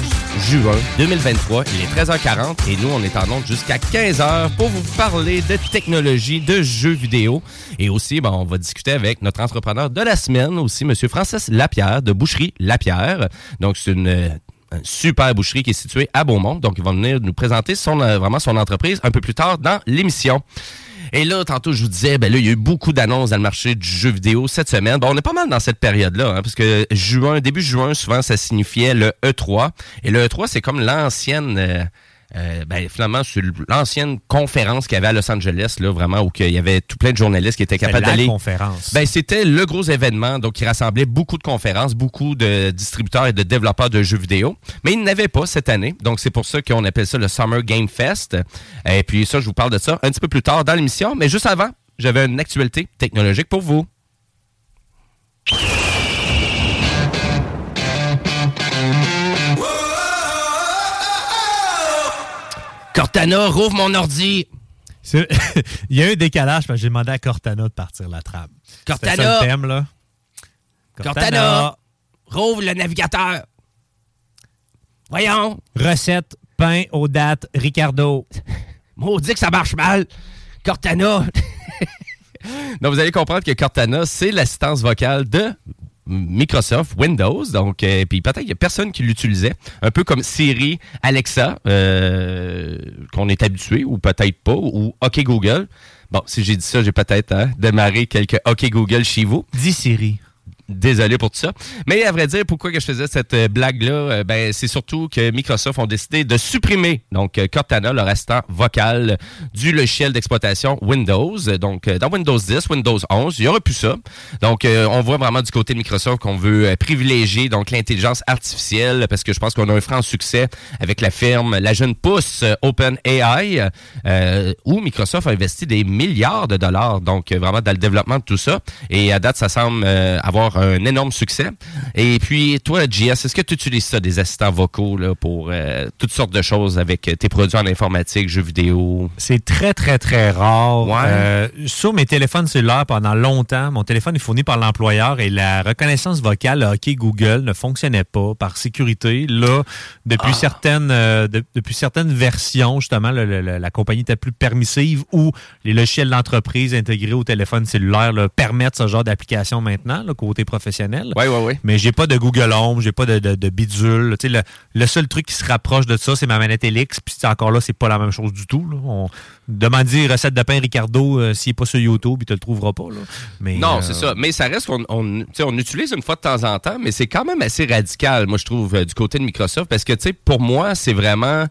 juin 2023. Il est 13h40 et nous, on est en onde jusqu'à 15h pour vous parler de technologie, de jeux vidéo. Et aussi, ben, on va discuter avec notre entrepreneur de la semaine aussi, M. Francis Lapierre de Boucherie Lapierre. Donc, c'est une... euh, une super boucherie qui est située à Beaumont. Donc, il va venir nous présenter son, euh, vraiment son entreprise un peu plus tard dans l'émission. Et là, tantôt, je vous disais, ben là, il y a eu beaucoup d'annonces dans le marché du jeu vidéo cette semaine. Bon, on est pas mal dans cette période-là, hein, parce que juin, début juin, souvent, ça signifiait le E3. Et le E3, c'est comme l'ancienne... euh, euh, ben, finalement, c'est l'ancienne conférence qu'il y avait à Los Angeles, là, vraiment, où il y avait tout plein de journalistes qui étaient capables
la
d'aller.
conférence.
Ben, c'était le gros événement, donc qui rassemblait beaucoup de conférences, beaucoup de distributeurs et de développeurs de jeux vidéo. Mais il n'avait pas cette année, donc c'est pour ça qu'on appelle ça le Summer Game Fest. Et puis ça, je vous parle de ça un petit peu plus tard dans l'émission. Mais juste avant, j'avais une actualité technologique pour vous. Cortana, rouvre mon ordi.
C'est- Il y a eu un décalage parce que j'ai demandé à Cortana de partir la trame.
Cortana!
Ça le thème, là?
Cortana, rouvre le navigateur. Voyons.
Recette, pain aux dates, Ricardo.
Maudit que ça marche mal. Cortana. Donc, vous allez comprendre que Cortana, c'est l'assistance vocale de Microsoft Windows. Donc, euh, puis peut-être qu'il n'y a personne qui l'utilisait. Un peu comme Siri, Alexa, euh, qu'on est habitué, ou peut-être pas, ou OK Google. Bon, si j'ai dit ça, j'ai peut-être hein, démarré quelques OK Google chez vous.
Dis Siri.
Désolé pour tout ça. Mais à vrai dire, pourquoi que je faisais cette euh, blague-là, euh, ben, c'est surtout que Microsoft ont décidé de supprimer donc euh, Cortana, le restant vocal du logiciel d'exploitation Windows. Donc, dans Windows 10, Windows 11, il y aurait plus ça. Donc, on voit vraiment du côté de Microsoft qu'on veut privilégier donc l'intelligence artificielle parce que je pense qu'on a un franc succès avec la firme, la jeune pousse OpenAI, euh, où Microsoft a investi des milliards de dollars, donc vraiment dans le développement de tout ça. Et à date, ça semble avoir un énorme succès. Et puis, toi, JS, est-ce que tu utilises ça, des assistants vocaux, là, pour euh, toutes sortes de choses avec tes produits en informatique, jeux vidéo?
C'est très, très, très rare.
Ouais.
Euh, sur mes téléphones cellulaires, pendant longtemps, mon téléphone est fourni par l'employeur et la reconnaissance vocale OK Google ne fonctionnait pas par sécurité. Là, depuis, certaines, euh, de- depuis certaines versions, justement, le- le- le- la compagnie était plus permissive ou les logiciels d'entreprise intégrés au téléphone cellulaire là, permettent ce genre d'application maintenant, là, côté professionnel.
Oui, oui, oui.
Mais j'ai pas de Google Home, j'ai pas de, de, de bidule. Tu sais, le, le seul truc qui se rapproche de ça, c'est ma manette Elix. Puis c'est encore là, c'est pas la même chose du tout. Là. On demandez recette de pain Ricardo euh, s'il est pas sur YouTube, il te le trouvera pas. Là. Mais,
Non,
euh,
c'est ça. Mais ça reste qu'on on, tu on utilise une fois de temps en temps, mais c'est quand même assez radical, moi, je trouve, euh, du côté de Microsoft, parce que, tu sais, pour moi, c'est vraiment, euh,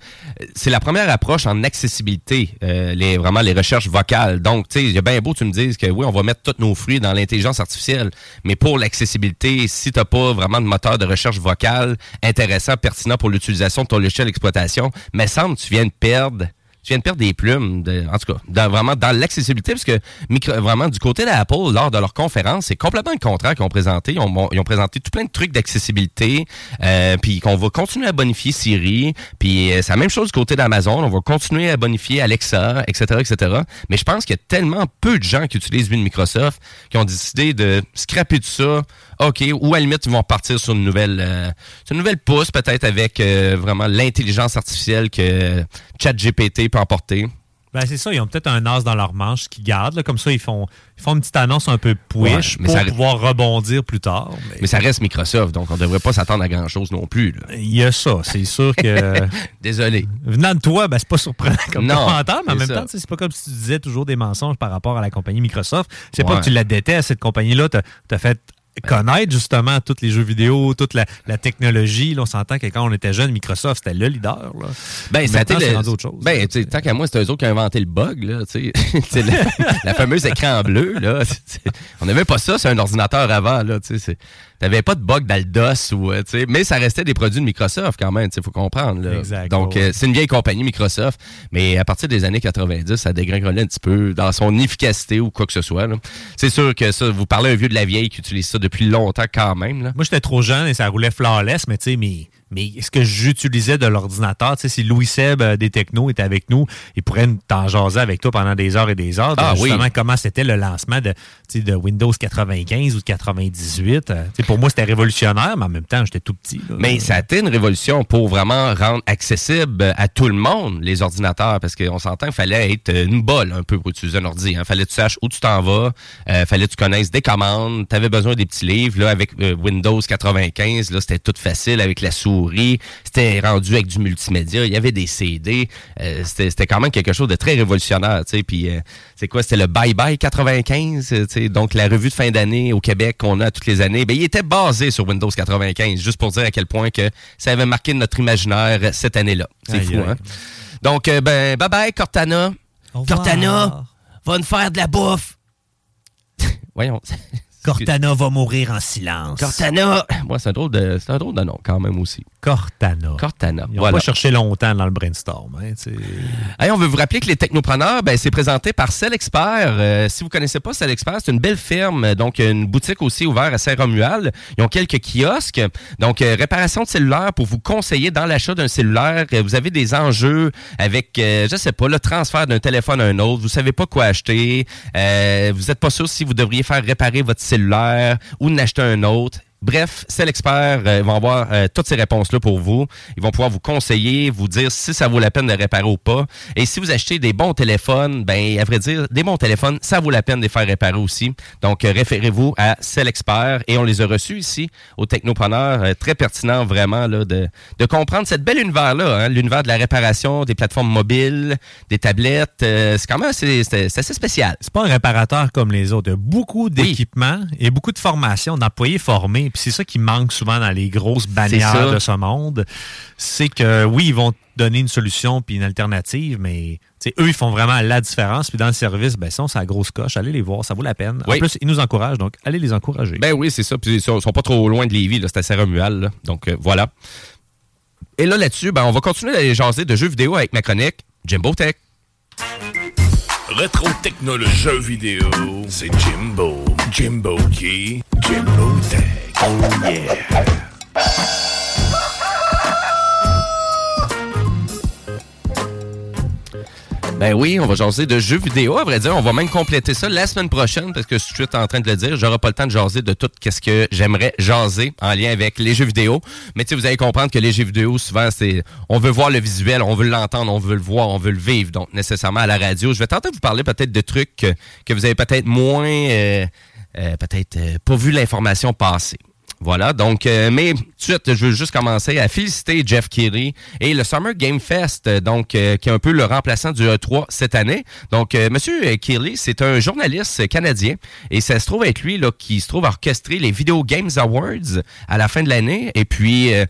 c'est la première approche en accessibilité, les, vraiment les recherches vocales. Donc, tu sais, il y a bien beau, tu me dises que oui, on va mettre tous nos fruits dans l'intelligence artificielle, mais pour l'accessibilité, si t'as pas vraiment de moteur de recherche vocale intéressant, pertinent pour l'utilisation de ton logiciel d'exploitation, mais semble que tu viens de perdre tu viens de perdre des plumes, de- en tout cas, vraiment dans l'accessibilité, parce que vraiment du côté d'Apple, lors de leur conférence, c'est complètement le contraire qu'ils ont présenté. Ils ont, présenté tout plein de trucs d'accessibilité, euh, puis qu'on va continuer à bonifier Siri, puis euh, c'est la même chose du côté d'Amazon, on va continuer à bonifier Alexa, etc., etc. Mais je pense qu'il y a tellement peu de gens qui utilisent une Microsoft qui ont décidé de scraper tout ça. OK, ou à la limite, ils vont partir sur une nouvelle, euh, sur une nouvelle pousse, peut-être avec vraiment l'intelligence artificielle que ChatGPT peut emporter.
Ben, c'est ça, ils ont peut-être un as dans leur manche qui garde. là. Comme ça, ils font, ils font une petite annonce un peu push
Ouais,
pour
ça-
pouvoir rebondir plus tard. Mais
Mais ça reste Microsoft, donc on devrait pas s'attendre à grand-chose non plus. là.
il y a ça, c'est sûr que.
Désolé.
Venant de toi, ben, c'est pas surprenant comme
Non,
commentaire, mais en même
ça.
temps, tu c'est pas comme si tu disais toujours des mensonges par rapport à la compagnie Microsoft. C'est pas
Ouais.
que tu la détestes, cette compagnie-là. T'as as fait connaître justement tous les jeux vidéo, toute la, la technologie. Là, on s'entend que quand on était jeune, Microsoft, c'était le leader. Là.
Ben, ça
c'est
le-
rendu autre chose.
Ben, tant qu'à moi, c'est eux autres qui ont inventé le bug, là, tu sais. C'est la, la fameuse écran bleu, là. C'est- On n'avait pas ça sur un ordinateur avant, là, c'est- T'avais pas de bug dans le DOS ou, euh, tu sais. Mais ça restait des produits de Microsoft quand même, tu sais, faut comprendre, là.
Exact,
Donc,
ouais.
euh, c'est une vieille compagnie Microsoft, mais à partir des années 90, ça dégringolait un petit peu dans son efficacité ou quoi que ce soit, là. C'est sûr que ça, vous parlez à un vieux de la vieille qui utilise ça depuis longtemps quand même, là.
Moi, j'étais trop jeune et ça roulait flawless, mais tu sais, mais, mais ce que j'utilisais de l'ordinateur, tu sais, si Louis Seb euh, des Technos était avec nous, il pourrait nous- t'en jaser avec toi pendant des heures et des heures. de
Ah oui.
justement, comment c'était le lancement de, tu sais, de Windows 95 ou de 98. Euh, tu sais, pour moi, c'était révolutionnaire, mais en même temps, j'étais tout petit. là.
Mais ça a été une révolution pour vraiment rendre accessible à tout le monde les ordinateurs, parce qu'on s'entend qu'il fallait être une bolle un peu pour utiliser un ordi. Hein. Fallait que tu saches où tu t'en vas, euh, fallait que tu connaisses des commandes, tu avais besoin des petits livres. Là, avec euh, Windows 95, là, c'était tout facile avec la souris, c'était rendu avec du multimédia, il y avait des CD, euh, c'était quand même quelque chose de très révolutionnaire. tu sais. Puis euh, c'est quoi? C'était le Bye Bye 95, euh, tu sais, donc la revue de fin d'année au Québec qu'on a toutes les années. Ben, il était basé sur Windows 95, juste pour dire à quel point que ça avait marqué notre imaginaire cette année-là. C'est fou, hein? Donc, euh, ben, bye bye, Cortana. Cortana, va nous faire de la bouffe. Voyons.
Cortana va mourir en silence.
Cortana. Moi, c'est un drôle de, c'est un drôle de nom quand même aussi.
Cortana.
Cortana.
Ils n'ont
Voilà.
pas cherché longtemps dans le brainstorm. Hein.
Hey, on veut vous rappeler que les technopreneurs, ben, c'est présenté par Cell Expert. Euh, si vous connaissez pas Cell Expert, c'est une belle firme, donc une boutique aussi ouverte à Saint-Romuald. Ils ont quelques kiosques, donc euh, réparation de cellulaire pour vous conseiller dans l'achat d'un cellulaire. Euh, Vous avez des enjeux avec, euh, je sais pas, le transfert d'un téléphone à un autre. Vous savez pas quoi acheter. Vous êtes pas sûr si vous devriez faire réparer votre cellulaire ou en acheter un autre. Bref, c'est l'expert. euh, ils vont avoir euh, toutes ces réponses-là pour vous. Ils vont pouvoir vous conseiller, vous dire si ça vaut la peine de réparer ou pas. Et si vous achetez des bons téléphones, ben à vrai dire, des bons téléphones, ça vaut la peine de les faire réparer aussi. Donc, euh, référez-vous à C'est l'expert. Et on les a reçus ici au Technopreneur. Euh, très pertinent, vraiment, là, de, de comprendre cette belle univers-là, hein, l'univers de la réparation des plateformes mobiles, des tablettes. C'est quand même assez, c'est, c'est assez spécial.
C'est pas un réparateur comme les autres. Il y a beaucoup d'équipements et beaucoup de formations d'employés formés. Puis c'est ça qui manque souvent dans les grosses bannières de ce monde. C'est que oui, ils vont donner une solution puis une alternative, mais eux, ils font vraiment la différence. Puis dans le service, ben, c'est la grosse coche. Allez les voir, ça vaut la peine. En plus, ils nous encouragent, donc allez les encourager.
Ben oui, c'est ça. Puis ils sont, sont pas trop loin de Lévis. C'est assez remual, là. Donc euh, voilà. Et là, là-dessus, ben, on va continuer d'aller jaser de jeux vidéo avec ma chronique Jimbo Tech.
Rétro technologie vidéo, c'est Jimbo. Jimbo qui? Jimbo Tech. Oh yeah.
Ben oui, on va jaser de jeux vidéo. À vrai dire, on va même compléter ça la semaine prochaine parce que je suis en train de le dire, j'aurai pas le temps de jaser de tout ce que j'aimerais jaser en lien avec les jeux vidéo. Mais tu sais, vous allez comprendre que les jeux vidéo, souvent, c'est, on veut voir le visuel, on veut l'entendre, on veut le voir, on veut le vivre. Donc, nécessairement à la radio. Je vais tenter de vous parler peut-être de trucs que, que vous avez peut-être moins, euh, euh, peut-être euh, pas vu l'information passer. Voilà, donc, euh, mais tout de suite, je veux juste commencer à féliciter Jeff Keighley et le Summer Game Fest, donc, euh, qui est un peu le remplaçant du E3 cette année. Donc, euh, Monsieur Keighley, c'est un journaliste canadien et ça se trouve être lui là, qui se trouve à orchestrer les Video Games Awards à la fin de l'année. Et puis, euh,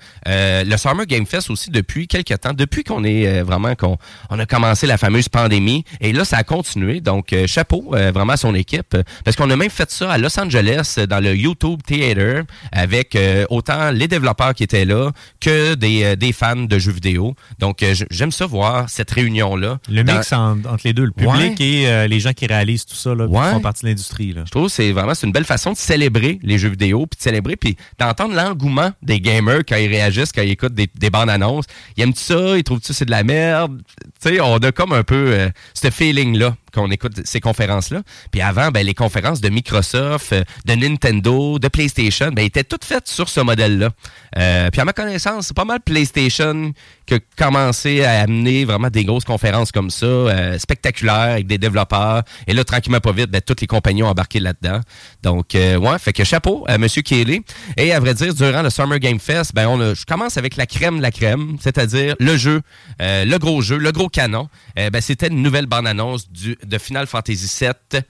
le Summer Game Fest aussi depuis quelques temps, depuis qu'on est vraiment, qu'on on a commencé la fameuse pandémie. Et là, ça a continué. Donc, chapeau vraiment à son équipe, parce qu'on a même fait ça à Los Angeles, dans le YouTube Theater, avec euh, autant les développeurs qui étaient là que des, euh, des fans de jeux vidéo. Donc, euh, j'aime ça voir cette réunion-là.
Le
Dans-
mix en- entre les deux, le public
Ouais.
et les gens qui réalisent tout ça, là, qui font partie de l'industrie.
Je trouve que c'est vraiment une belle façon de célébrer les jeux vidéo, puis de célébrer, puis d'entendre l'engouement des gamers quand ils réagissent, quand ils écoutent des, des bandes annonces. Ils aiment ça, ils trouvent ça c'est de la merde? Tu sais, on a comme un peu euh, ce feeling-là qu'on écoute ces conférences-là. Puis avant, ben, les conférences de Microsoft, de Nintendo, de PlayStation, ben, étaient toutes faites sur ce modèle-là. Euh, puis à ma connaissance, c'est pas mal PlayStation qui a commencé à amener vraiment des grosses conférences comme ça, euh, spectaculaires, avec des développeurs. Et là, tranquillement, pas vite, ben, toutes les compagnies ont embarqué là-dedans. Donc, euh, ouais, fait que chapeau à M. Kelly. Et à vrai dire, durant le Summer Game Fest, ben, on je commence avec la crème de la crème, c'est-à-dire le jeu, le gros jeu, le gros canon. Ben, c'était une nouvelle bande-annonce de Final Fantasy VII.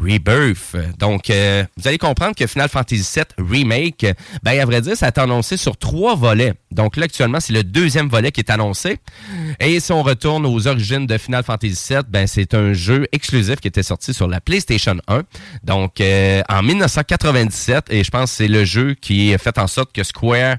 Rebirth. Donc, euh, vous allez comprendre que Final Fantasy VII Remake, ben, à vrai dire, ça a été annoncé sur trois volets. Donc là, actuellement, c'est le deuxième volet qui est annoncé. Et si on retourne aux origines de Final Fantasy VII, ben, c'est un jeu exclusif qui était sorti sur la PlayStation 1. Donc, euh, en 1997, et je pense que c'est le jeu qui a fait en sorte que Square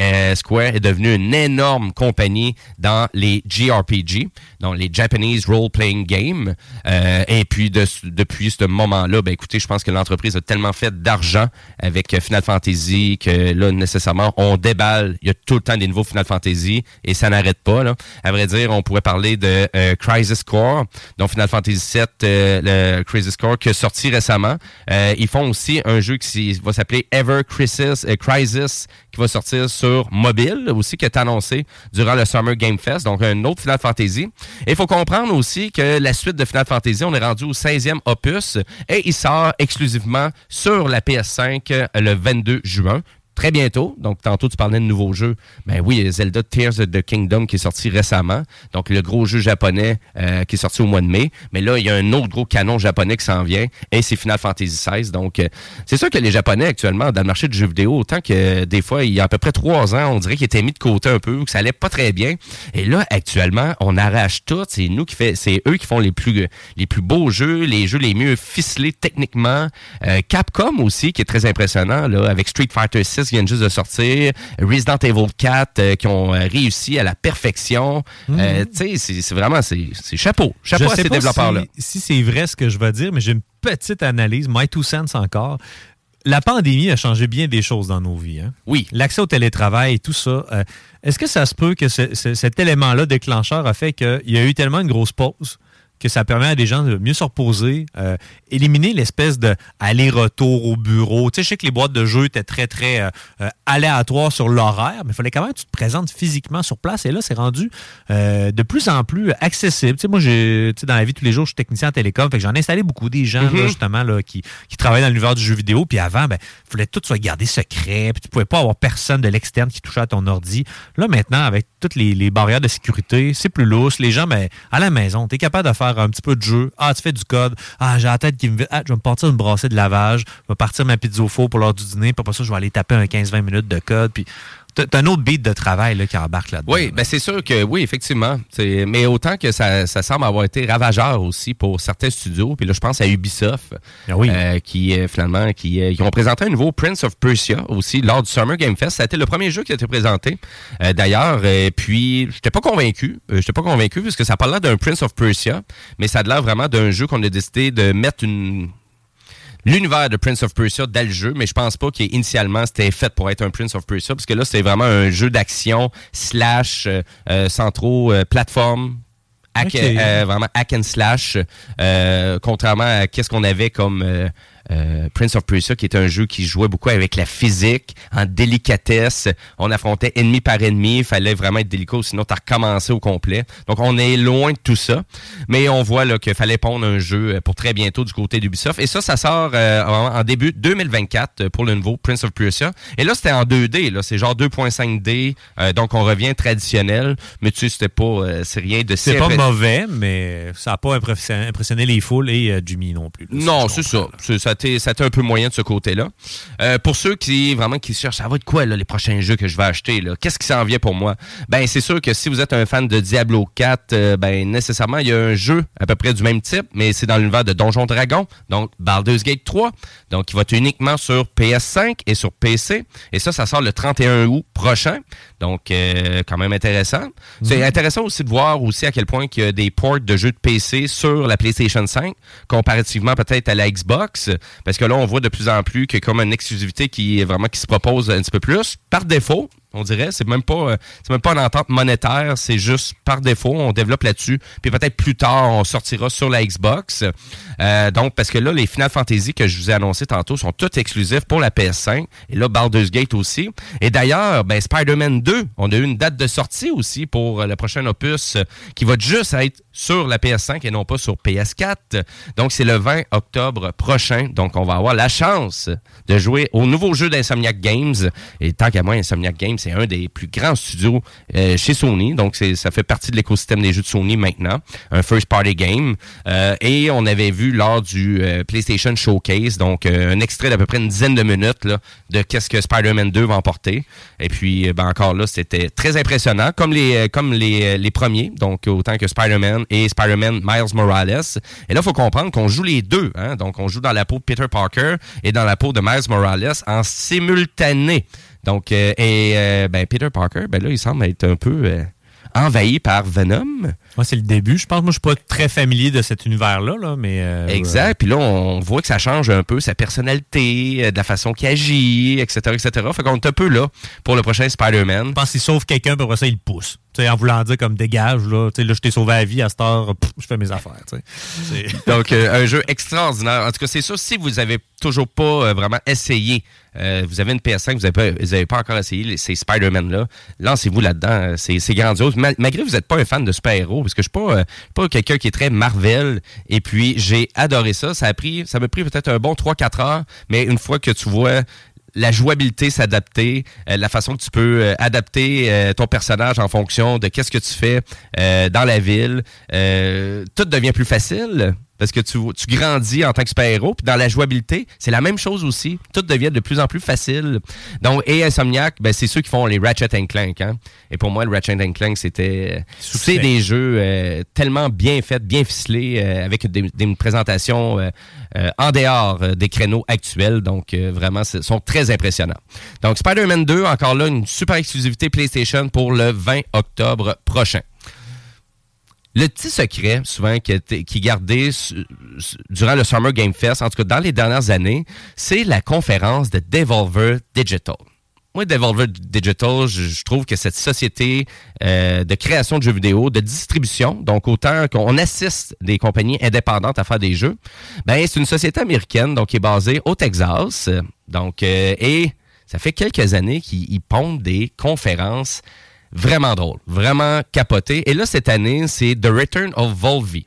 euh, Square est devenu une énorme compagnie dans les JRPG, donc les Japanese Role Playing Game. Euh, et puis de- depuis ce moment-là, ben écoutez, je pense que l'entreprise a tellement fait d'argent avec Final Fantasy que là nécessairement on déballe. Il y a tout le temps des nouveaux Final Fantasy et ça n'arrête pas. À vrai dire, on pourrait parler de euh, Crisis Core, donc Final Fantasy VII, euh, le Crisis Core qui est sorti récemment. Ils font aussi un jeu qui va s'appeler Ever Crisis, Crisis va sortir sur mobile aussi, qui est annoncé durant le Summer Game Fest, donc un autre Final Fantasy. Et il faut comprendre aussi que la suite de Final Fantasy, on est rendu au 16e opus et il sort exclusivement sur la PS5 euh, le 22 juin. Très bientôt. Donc, tantôt, tu parlais de nouveaux jeux. Ben oui, Zelda Tears of the Kingdom qui est sorti récemment. Donc, le gros jeu japonais euh, qui est sorti au mois de mai. Mais là, il y a un autre gros canon japonais qui s'en vient. Et c'est Final Fantasy XVI. Donc, euh, c'est sûr que les Japonais, actuellement, dans le marché du jeu vidéo, autant que euh, des fois, il y a à peu près trois ans, on dirait qu'ils étaient mis de côté un peu, que ça allait pas très bien. Et là, actuellement, on arrache tout. C'est nous qui fait, c'est eux qui font les plus, les plus beaux jeux, les jeux les mieux ficelés techniquement. Capcom aussi, qui est très impressionnant, là, avec Street Fighter 6 qui vient juste de sortir, Resident Evil 4 euh, qui ont euh, réussi à la perfection. Euh, tu sais, c'est- vraiment, c'est c'est chapeau. Chapeau
Je
à ces développeurs-là.
Si, si c'est vrai ce que je vais dire, mais j'ai une petite analyse, my two cents encore. La pandémie a changé bien des choses dans nos vies. hein.
Oui.
L'accès au télétravail et tout ça. euh, Est-ce que ça se peut que ce- ce- cet élément-là déclencheur a fait qu'il y a eu tellement une grosse pause que ça permet à des gens de mieux se reposer, euh, éliminer l'espèce de aller-retour au bureau. Tu sais, je sais que les boîtes de jeux étaient très, très euh, euh, aléatoires sur l'horaire, mais il fallait quand même que tu te présentes physiquement sur place. Et là, c'est rendu euh, de plus en plus accessible. Tu sais, moi, j'ai, tu sais, dans la vie de tous les jours, je suis technicien en télécom, fait que j'en ai installé beaucoup des gens, là,
Mhm.
justement, là, qui, qui travaillent dans l'univers du jeu vidéo. Puis avant, ben, il fallait tout soit gardé secret, puis tu pouvais pas avoir personne de l'externe qui touchait à ton ordi. Là, maintenant, avec toutes les, les barrières de sécurité, c'est plus lousse. Les gens, ben, à la maison, tu es capable de faire un petit peu de jeu. Ah, tu fais du code. Ah, j'ai la tête qui me vide. Ah, je vais me partir une brassée de lavage. Je vais partir ma pizza au four pour l'heure du dîner. Puis après ça, je vais aller taper un 15-20 minutes de code. Puis t'as un autre beat de travail là, qui embarque là-dedans.
Oui, ben c'est sûr que oui, effectivement. Mais autant que ça, ça semble avoir été ravageur aussi pour certains studios. Puis là, je pense à Ubisoft, euh, qui euh, finalement qui, euh, qui ont présenté un nouveau Prince of Persia aussi lors du Summer Game Fest. Ça a été le premier jeu qui a été présenté. Euh, D'ailleurs, euh, puis j'étais pas convaincu. J'étais pas convaincu parce que ça parle d'un Prince of Persia, mais ça a l'air vraiment d'un jeu qu'on a décidé de mettre une l'univers de Prince of Persia dans le jeu, mais je pense pas qu'initialement c'était fait pour être un Prince of Persia, parce que là c'est vraiment un jeu d'action slash euh, euh, sans trop euh, plateforme. Hack, euh, vraiment hack and slash, euh, contrairement à qu'est-ce qu'on avait comme euh, Prince of Persia, qui était un jeu qui jouait beaucoup avec la physique, en délicatesse. On affrontait ennemi par ennemi, il fallait vraiment être délicat, sinon tu recommencé au complet. Donc on est loin de tout ça, mais on voit qu'il fallait pondre un jeu euh, pour très bientôt du côté d'Ubisoft. Et ça, ça sort euh, en, en début 2024 euh, pour le nouveau Prince of Persia. Et là, c'était en 2D, là, c'est genre 2.5D, euh, donc on revient traditionnel, mais tu sais, c'était pas, c'est rien de
C'est pas mauvais, mais ça n'a pas impressionné, les foules et euh, Jimmy non plus. là.
Non, c'est ça. C'est- Ça été ça a été un peu moyen de ce côté-là. Euh, pour ceux qui vraiment qui cherchent, ça va être quoi là, les prochains jeux que je vais acheter là? Qu'est-ce qui s'en vient pour moi? Ben c'est sûr que si vous êtes un fan de Diablo 4, euh, ben nécessairement il y a un jeu à peu près du même type, mais c'est dans l'univers de Donjon Dragon, donc Baldur's Gate 3, donc qui va être uniquement sur PS5 et sur PC. Et ça, ça sort le 31 août prochain. Donc euh, quand même intéressant. C'est intéressant aussi de voir aussi à quel point qu'il y a des ports de jeux de PC sur la PlayStation 5 comparativement peut-être à la Xbox parce que là on voit de plus en plus a comme une exclusivité qui est vraiment qui se propose un petit peu plus. Par défaut on dirait. C'est même pas euh, c'est même pas une entente monétaire c'est juste par défaut on développe là-dessus. Puis peut-être plus tard on sortira sur la Xbox. Euh, donc parce que là les Final Fantasy que je vous ai annoncé tantôt sont tous exclusifs pour la PS5 et là Baldur's Gate aussi. Et d'ailleurs ben Spider-Man 2 on a eu une date de sortie aussi pour euh, le prochain opus qui va juste être sur la PS5 et non pas sur PS4 donc c'est le 20 octobre prochain. Donc on va avoir la chance de jouer au nouveau jeu d'Insomniac Games. Et tant qu'à moi Insomniac Games c'est un des plus grands studios euh, chez Sony. Donc ça fait partie de l'écosystème des jeux de Sony maintenant. Un first party game. Euh, et on avait vu lors du euh, PlayStation Showcase donc un extrait d'à peu près une dizaine de minutes de qu'est-ce que Spider-Man 2 va emporter. Et puis ben encore là c'était très impressionnant comme les comme les, les premiers. Donc autant que Spider-Man et Spider-Man Miles Morales. Et là faut comprendre qu'on joue les deux hein, donc on joue dans la peau de Peter Parker et dans la peau de Miles Morales en simultané donc euh, et euh, ben Peter Parker ben là il semble être un peu euh, envahi par Venom
Moi, c'est le début. Je pense que moi, je suis pas très familier de cet univers-là, là, mais. euh,
Exact. Puis là, on voit que ça change un peu sa personnalité, euh, de la façon qu'il agit, etc., etc. Fait qu'on est un peu là pour le prochain Spider-Man.
Je pense qu'il sauve quelqu'un, puis après ça, il le pousse. Tu sais, en voulant dire comme dégage, là, tu sais, là je t'ai sauvé la vie à cette heure, pff, je fais mes affaires. tu sais. C'est-
Donc, euh, un jeu extraordinaire. En tout cas, c'est ça. Si vous avez toujours pas vraiment essayé, vous avez une PS5, vous n'avez pas, vous avez pas encore essayé ces Spider-Man-là, lancez-vous là-dedans. C'est grandiose. Mal- malgré que vous n'êtes pas un fan de super-héros, parce que je suis pas, euh, pas quelqu'un qui est très Marvel, et puis j'ai adoré ça. Ça a pris, ça m'a pris peut-être un bon 3-4 heures, mais une fois que tu vois la jouabilité s'adapter, euh, la façon que tu peux euh, adapter ton personnage en fonction de qu'est-ce que tu fais dans la ville, tout devient plus facile parce que tu, tu grandis en tant que super-héros. Puis dans la jouabilité, c'est la même chose aussi. Tout devient de plus en plus facile. Donc, et Insomniac, ben, c'est ceux qui font les Ratchet Clank. Hein? Et pour moi, le Ratchet Clank, c'était... C'est des jeux euh, tellement bien faits, bien ficelés, euh, avec des, des présentations euh, euh, en dehors des créneaux actuels. Donc, vraiment, ce sont très impressionnants. Donc, Spider-Man 2, encore là, une super exclusivité PlayStation pour le 20 octobre prochain. Le petit secret, souvent, qui, est- qui est gardé durant le Summer Game Fest, en tout cas dans les dernières années, c'est la conférence de Devolver Digital. moi, Devolver Digital, je, trouve que cette société euh, de création de jeux vidéo, de distribution, donc autant qu'on assiste des compagnies indépendantes à faire des jeux, ben c'est une société américaine, donc qui est basée au Texas. Euh, et ça fait quelques années qu'ils ils pondent des conférences vraiment drôles, vraiment capotées. Et là, cette année, c'est The Return of Volvi.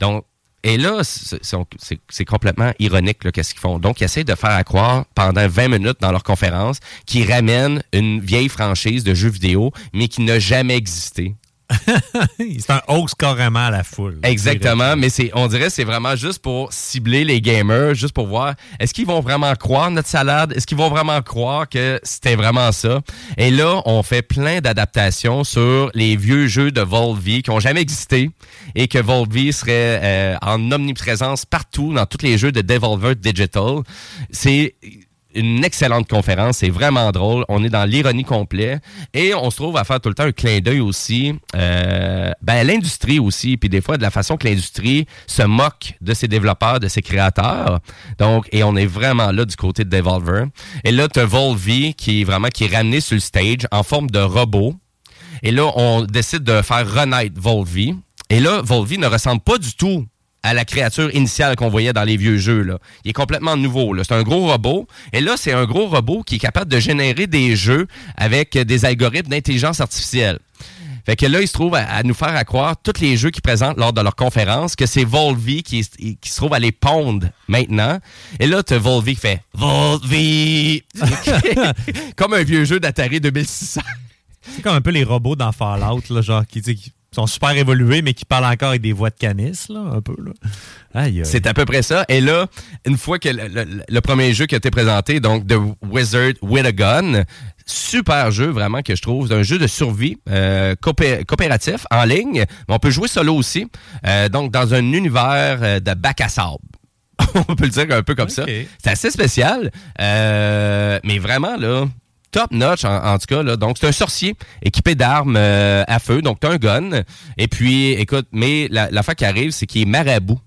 Donc, et là, c'est- complètement ironique, qu'est-ce qu'ils font. Donc, ils essaient de faire à croire pendant 20 minutes dans leur conférence qu'ils ramènent une vieille franchise de jeux vidéo, mais qui n'a jamais existé.
C'est un hoax carrément à la foule.
Exactement, mais c'est, on dirait que c'est vraiment juste pour cibler les gamers, juste pour voir est-ce qu'ils vont vraiment croire notre salade, est-ce qu'ils vont vraiment croire que c'était vraiment ça? Et là, on fait plein d'adaptations sur les vieux jeux de Volvi qui ont jamais existé et que Volvi serait euh, en omniprésence partout dans tous les jeux de Devolver Digital. C'est une excellente conférence, c'est vraiment drôle. On est dans l'ironie complet et on se trouve à faire tout le temps un clin d'œil aussi, euh, ben l'industrie aussi, puis des fois de la façon que l'industrie se moque de ses développeurs, de ses créateurs. Donc, et on est vraiment là du côté de Devolver. Et là, tu as Volvi qui est vraiment qui est ramené sur le stage en forme de robot. Et là, on décide de faire renaître Volvi. Et là, Volvi ne ressemble pas du tout à la créature initiale qu'on voyait dans les vieux jeux. Là. Il est complètement nouveau. C'est un gros robot. Et là, c'est un gros robot qui est capable de générer des jeux avec des algorithmes d'intelligence artificielle. Fait que là, il se trouve à, nous faire à croire tous les jeux qu'ils présentent lors de leur conférence que c'est Volvi qui, qui se trouve à les pondre maintenant. Et là, tu Volvi qui fait Volvi! Comme un vieux jeu d'Atari 2600.
C'est comme un peu les robots dans Fallout, là, genre, qui, qui sont super évolués, mais qui parlent encore avec des voix de canis, là, un peu. Là. Aïe, aïe.
C'est à peu près ça. Et là, une fois que le, le- le premier jeu qui a été présenté, donc The Wizard with a Gun, super jeu vraiment que je trouve. C'est un jeu de survie euh, coopé- coopératif en ligne, mais on peut jouer solo aussi. Euh, donc dans un univers euh, de bac à sable. on peut le dire un peu comme ça. C'est assez spécial, euh, mais vraiment là. Top notch en, en tout cas là. Donc c'est un sorcier équipé d'armes euh, à feu, donc t'as un gun. Et puis écoute, mais la, la qui arrive, c'est qu'il est marabout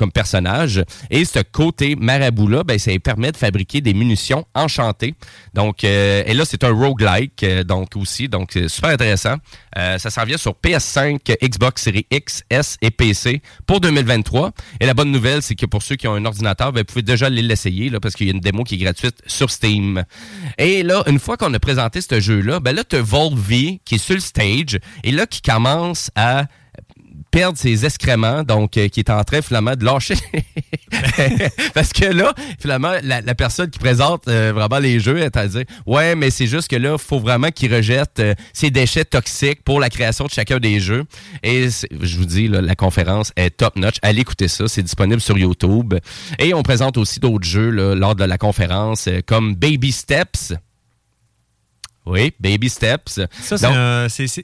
comme personnage. Et ce côté marabout-là, ben, ça lui permet de fabriquer des munitions enchantées. Donc, euh, et là, c'est un roguelike, euh, donc aussi, donc c'est super intéressant. Euh, ça s'en vient sur PS5, Xbox Series X, S et PC pour 2023. Et la bonne nouvelle, c'est que pour ceux qui ont un ordinateur, ben, vous pouvez déjà l'essayer, là, parce qu'il y a une démo qui est gratuite sur Steam. Et là, une fois qu'on a présenté ce jeu-là, ben là, tu as Volvi qui est sur le stage, et là, qui commence à perdre ses excréments, donc euh, qui est en train finalement de lâcher. Parce que là, finalement, la, la personne qui présente euh, vraiment les jeux est à dire Ouais, mais c'est juste que là, il faut vraiment qu'il rejette euh, ses déchets toxiques pour la création de chacun des jeux. Et je vous dis, là, la conférence est top notch. Allez écouter ça, c'est disponible sur YouTube. Et on présente aussi d'autres jeux là, lors de la conférence, euh, comme Baby Steps. Oui, Baby Steps.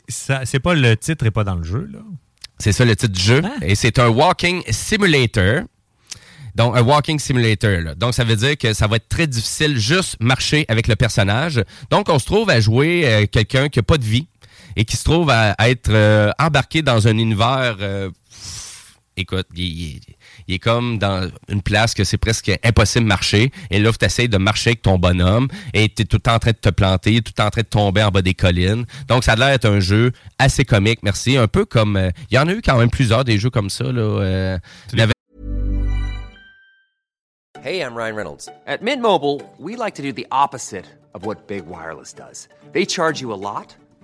Ça- c'est pas le titre et pas dans le jeu, là.
C'est ça le titre du jeu. Et c'est un walking simulator. Donc, un walking simulator. là. Donc, ça veut dire que ça va être très difficile juste marcher avec le personnage. Donc, on se trouve à jouer euh, quelqu'un qui n'a pas de vie et qui se trouve à, à être euh, embarqué dans un univers... euh, écoute, il, il- il est comme dans une place que c'est presque impossible de marcher. Et là, tu essaies de marcher avec ton bonhomme et tu es tout le temps en train de te planter, tout le temps en train de tomber en bas des collines. Donc, ça a l'air d'être un jeu assez comique, merci. Un peu comme... euh, Il y en a eu quand même plusieurs des jeux comme ça. Là, euh,
Hey, I'm Ryan Reynolds. At Mint Mobile, we like to do the opposite of what Big Wireless does. They charge you a lot,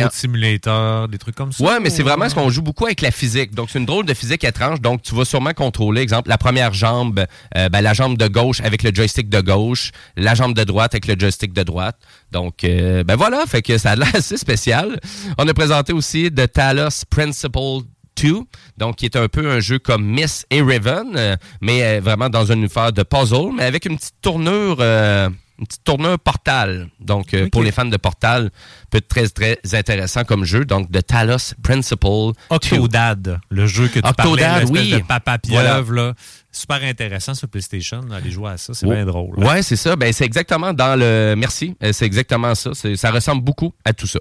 Float Simulator, des trucs comme ça.
Ouais, mais c'est vraiment ce qu'on joue beaucoup avec la physique. Donc, c'est une drôle de physique étrange. Donc, tu vas sûrement contrôler, exemple, la première jambe, euh, ben, la jambe de gauche avec le joystick de gauche, la jambe de droite avec le joystick de droite. Donc, euh, ben voilà, fait que ça a l'air assez spécial. On a présenté aussi The Talos Principle 2, donc qui est un peu un jeu comme Miss et Raven, euh, mais euh, vraiment dans un univers de puzzle, mais avec une petite tournure, euh, une petite tournure Portal. Donc euh, pour les fans de Portal, peut être très très intéressant comme jeu. Donc The Talos Principle 2.
Octodad, le jeu que tu
Octodad,
parlais,
oui.
de papa
Voilà.
pieuvre, là. Super intéressant sur PlayStation, aller jouer à ça, c'est
Oh.
bien drôle.
Ouais, c'est ça. Ben, c'est exactement dans le. Merci. Euh, C'est exactement ça. Ça ressemble beaucoup à tout ça.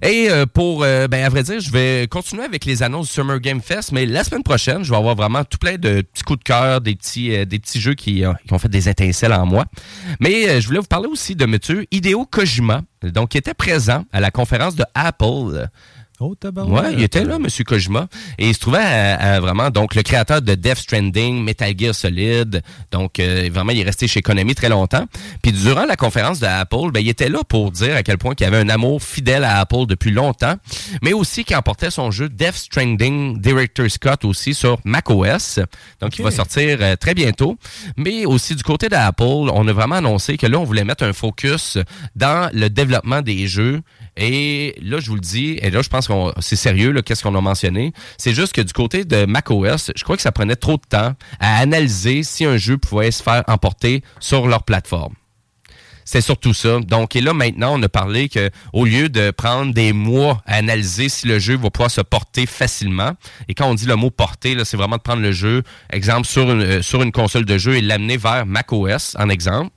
Et euh, pour, euh, ben, à vrai dire, je vais continuer avec les annonces du Summer Game Fest, mais la semaine prochaine, je vais avoir vraiment tout plein de petits coups de cœur, des petits, des petits jeux qui, qui ont fait des étincelles en moi. Mais je voulais vous parler aussi de monsieur Hideo Kojima, donc qui était présent à la conférence de Apple.
Oh.
Ouais, il était là, Monsieur Kojima. Et il se trouvait à- à vraiment, donc, le créateur de Death Stranding, Metal Gear Solid. Donc, euh, vraiment, il est resté chez Konami très longtemps. Puis, durant la conférence de Apple, ben, il était là pour dire à quel point il avait un amour fidèle à Apple depuis longtemps, mais aussi qu'il emportait son jeu Death Stranding Director Scott aussi sur macOS. Donc, il va sortir euh, très bientôt. Mais aussi, du côté d'Apple, on a vraiment annoncé que là, on voulait mettre un focus dans le développement des jeux. Et là, je vous le dis, et là, je pense que c'est sérieux, qu'est-ce qu'on a mentionné. C'est juste que du côté de macOS, je crois que ça prenait trop de temps à analyser si un jeu pouvait se faire emporter sur leur plateforme. C'est surtout ça. Donc, et là, maintenant, on a parlé que au lieu de prendre des mois à analyser si le jeu va pouvoir se porter facilement, et quand on dit le mot porter, c'est vraiment de prendre le jeu, exemple, sur une, euh, sur une console de jeu et l'amener vers macOS, en exemple.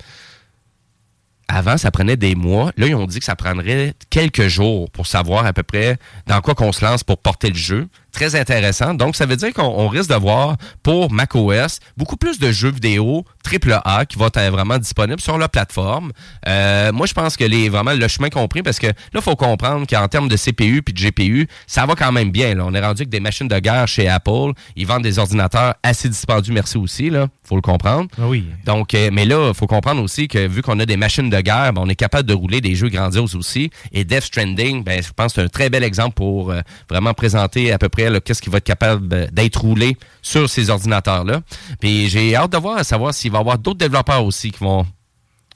Avant, ça prenait des mois. Là, ils ont dit que ça prendrait quelques jours pour savoir à peu près dans quoi qu'on se lance pour porter le jeu. Très intéressant. Donc, ça veut dire qu'on on risque de voir pour macOS beaucoup plus de jeux vidéo AAA qui vont être vraiment disponibles sur la plateforme. Euh, moi, je pense que les vraiment le chemin compris parce que là, il faut comprendre qu'en termes de CPU puis de GPU, ça va quand même bien. Là. On est rendu avec des machines de guerre chez Apple. Ils vendent des ordinateurs assez dispendieux, merci aussi. Là, faut le comprendre.
Ah oui.
Donc, euh, mais là, il faut comprendre aussi que vu qu'on a des machines de guerre, ben, on est capable de rouler des jeux grandioses aussi. Et Death Stranding, ben, je pense que c'est un très bel exemple pour euh, vraiment présenter à peu près qu'est-ce qui va être capable euh, d'être roulé sur ces ordinateurs-là. Puis j'ai hâte de voir, à savoir s'il va y avoir d'autres développeurs aussi qui vont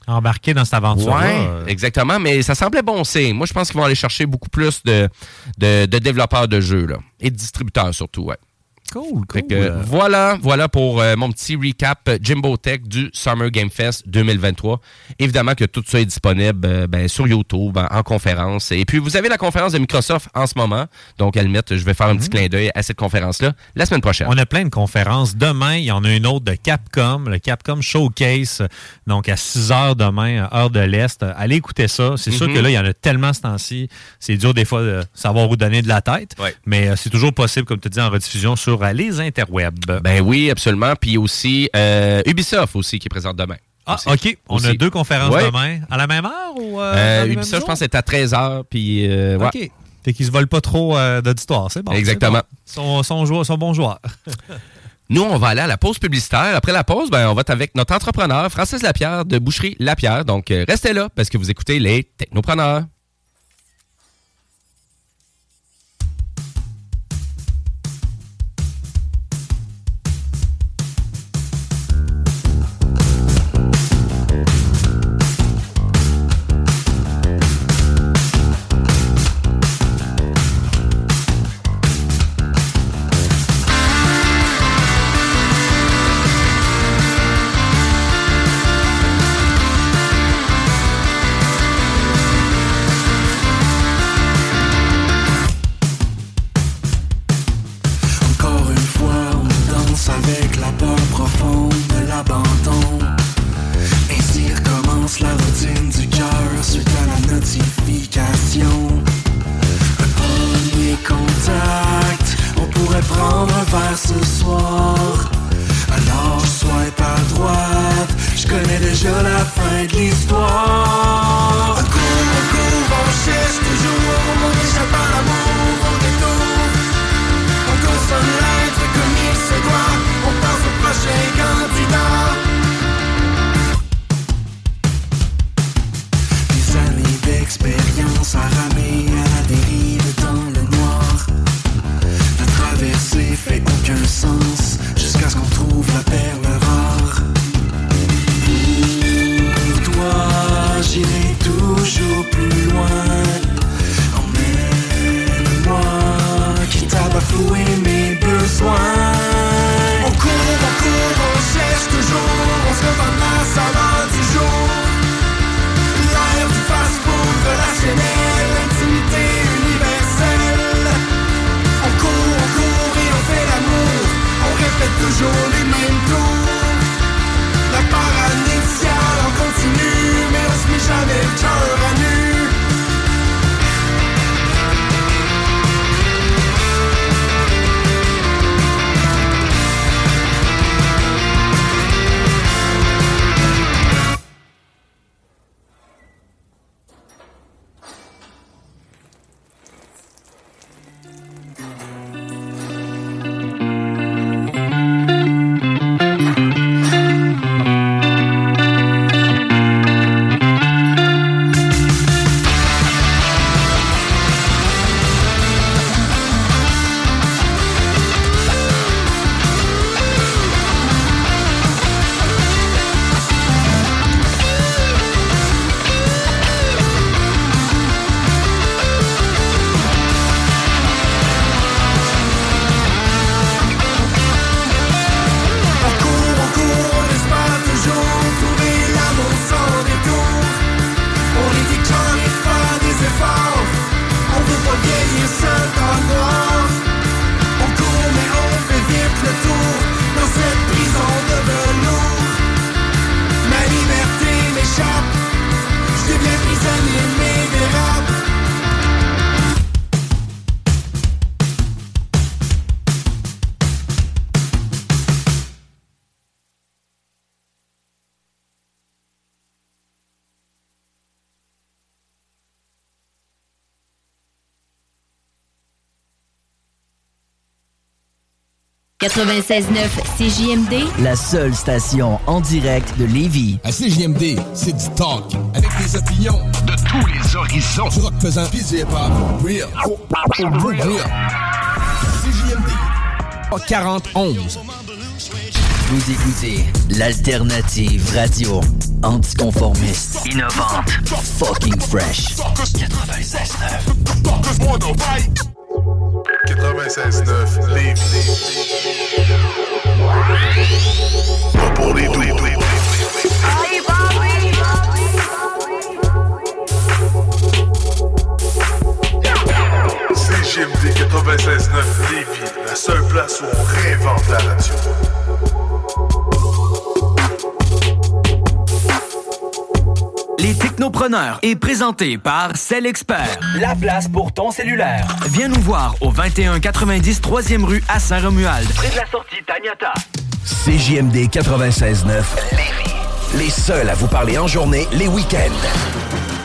Embarquer dans cette aventure-là.
Ouais,
euh,
exactement. Mais ça semblait bon signe. Moi, je pense qu'ils vont aller chercher beaucoup plus de, de, de développeurs de jeux là, et de distributeurs surtout. Ouais.
Cool, cool.
que, voilà, voilà pour euh, mon petit recap euh, Jimbo Tech du Summer Game Fest 2023. Évidemment que tout ça est disponible euh, ben, sur YouTube, en, en conférence. Et puis, vous avez la conférence de Microsoft en ce moment. Donc, à la limite, je vais faire un petit clin d'œil à cette conférence-là la semaine prochaine.
On a plein de conférences. Demain, il y en a une autre de Capcom, le Capcom Showcase, donc à 6 heures demain, heure de l'Est. Allez écouter ça. C'est sûr
Mhm.
que là, il y en a tellement ce temps-ci. C'est dur des fois de savoir où donner de la tête.
Ouais.
Mais c'est toujours possible, comme tu dis, en rediffusion sur euh, les interwebs.
Ben oui, absolument. Puis aussi, euh, Ubisoft aussi qui est présente demain.
ah,
Aussi.
OK. On a deux conférences
Ouais.
demain. À la même heure ou euh,
Ubisoft, je pense, c'est à 13h. Puis, euh, ouais.
OK. Fait qu'ils se volent pas trop d'auditoire. C'est bon.
Exactement.
bon. Sont, sont, joueurs- sont bons joueurs.
Nous, on va aller à la pause publicitaire. Après la pause, ben, on va être avec notre entrepreneur, Francis Lapierre de Boucherie Lapierre. Donc, restez là parce que vous écoutez les Technopreneurs.
96.9 CJMD,
La seule station en direct de Lévis.
À CJMD, c'est du talk. Avec des opinions de tous les horizons. Du rock. Real. Oh, oh, real. CJMD. 4011.
Vous écoutez l'alternative radio anticonformiste, innovante, fucking fresh. 96.9.
96.9 Lévis. 96.9 Lévis, la seule place où on réinvente la radio.
Les Technopreneurs est présenté par Cell Expert. La place pour ton cellulaire. Viens nous voir au 2190 3e rue à Saint-Romuald. Près de la sortie Taniata.
CJMD 96.9. Les seuls à vous parler en journée, les week-ends.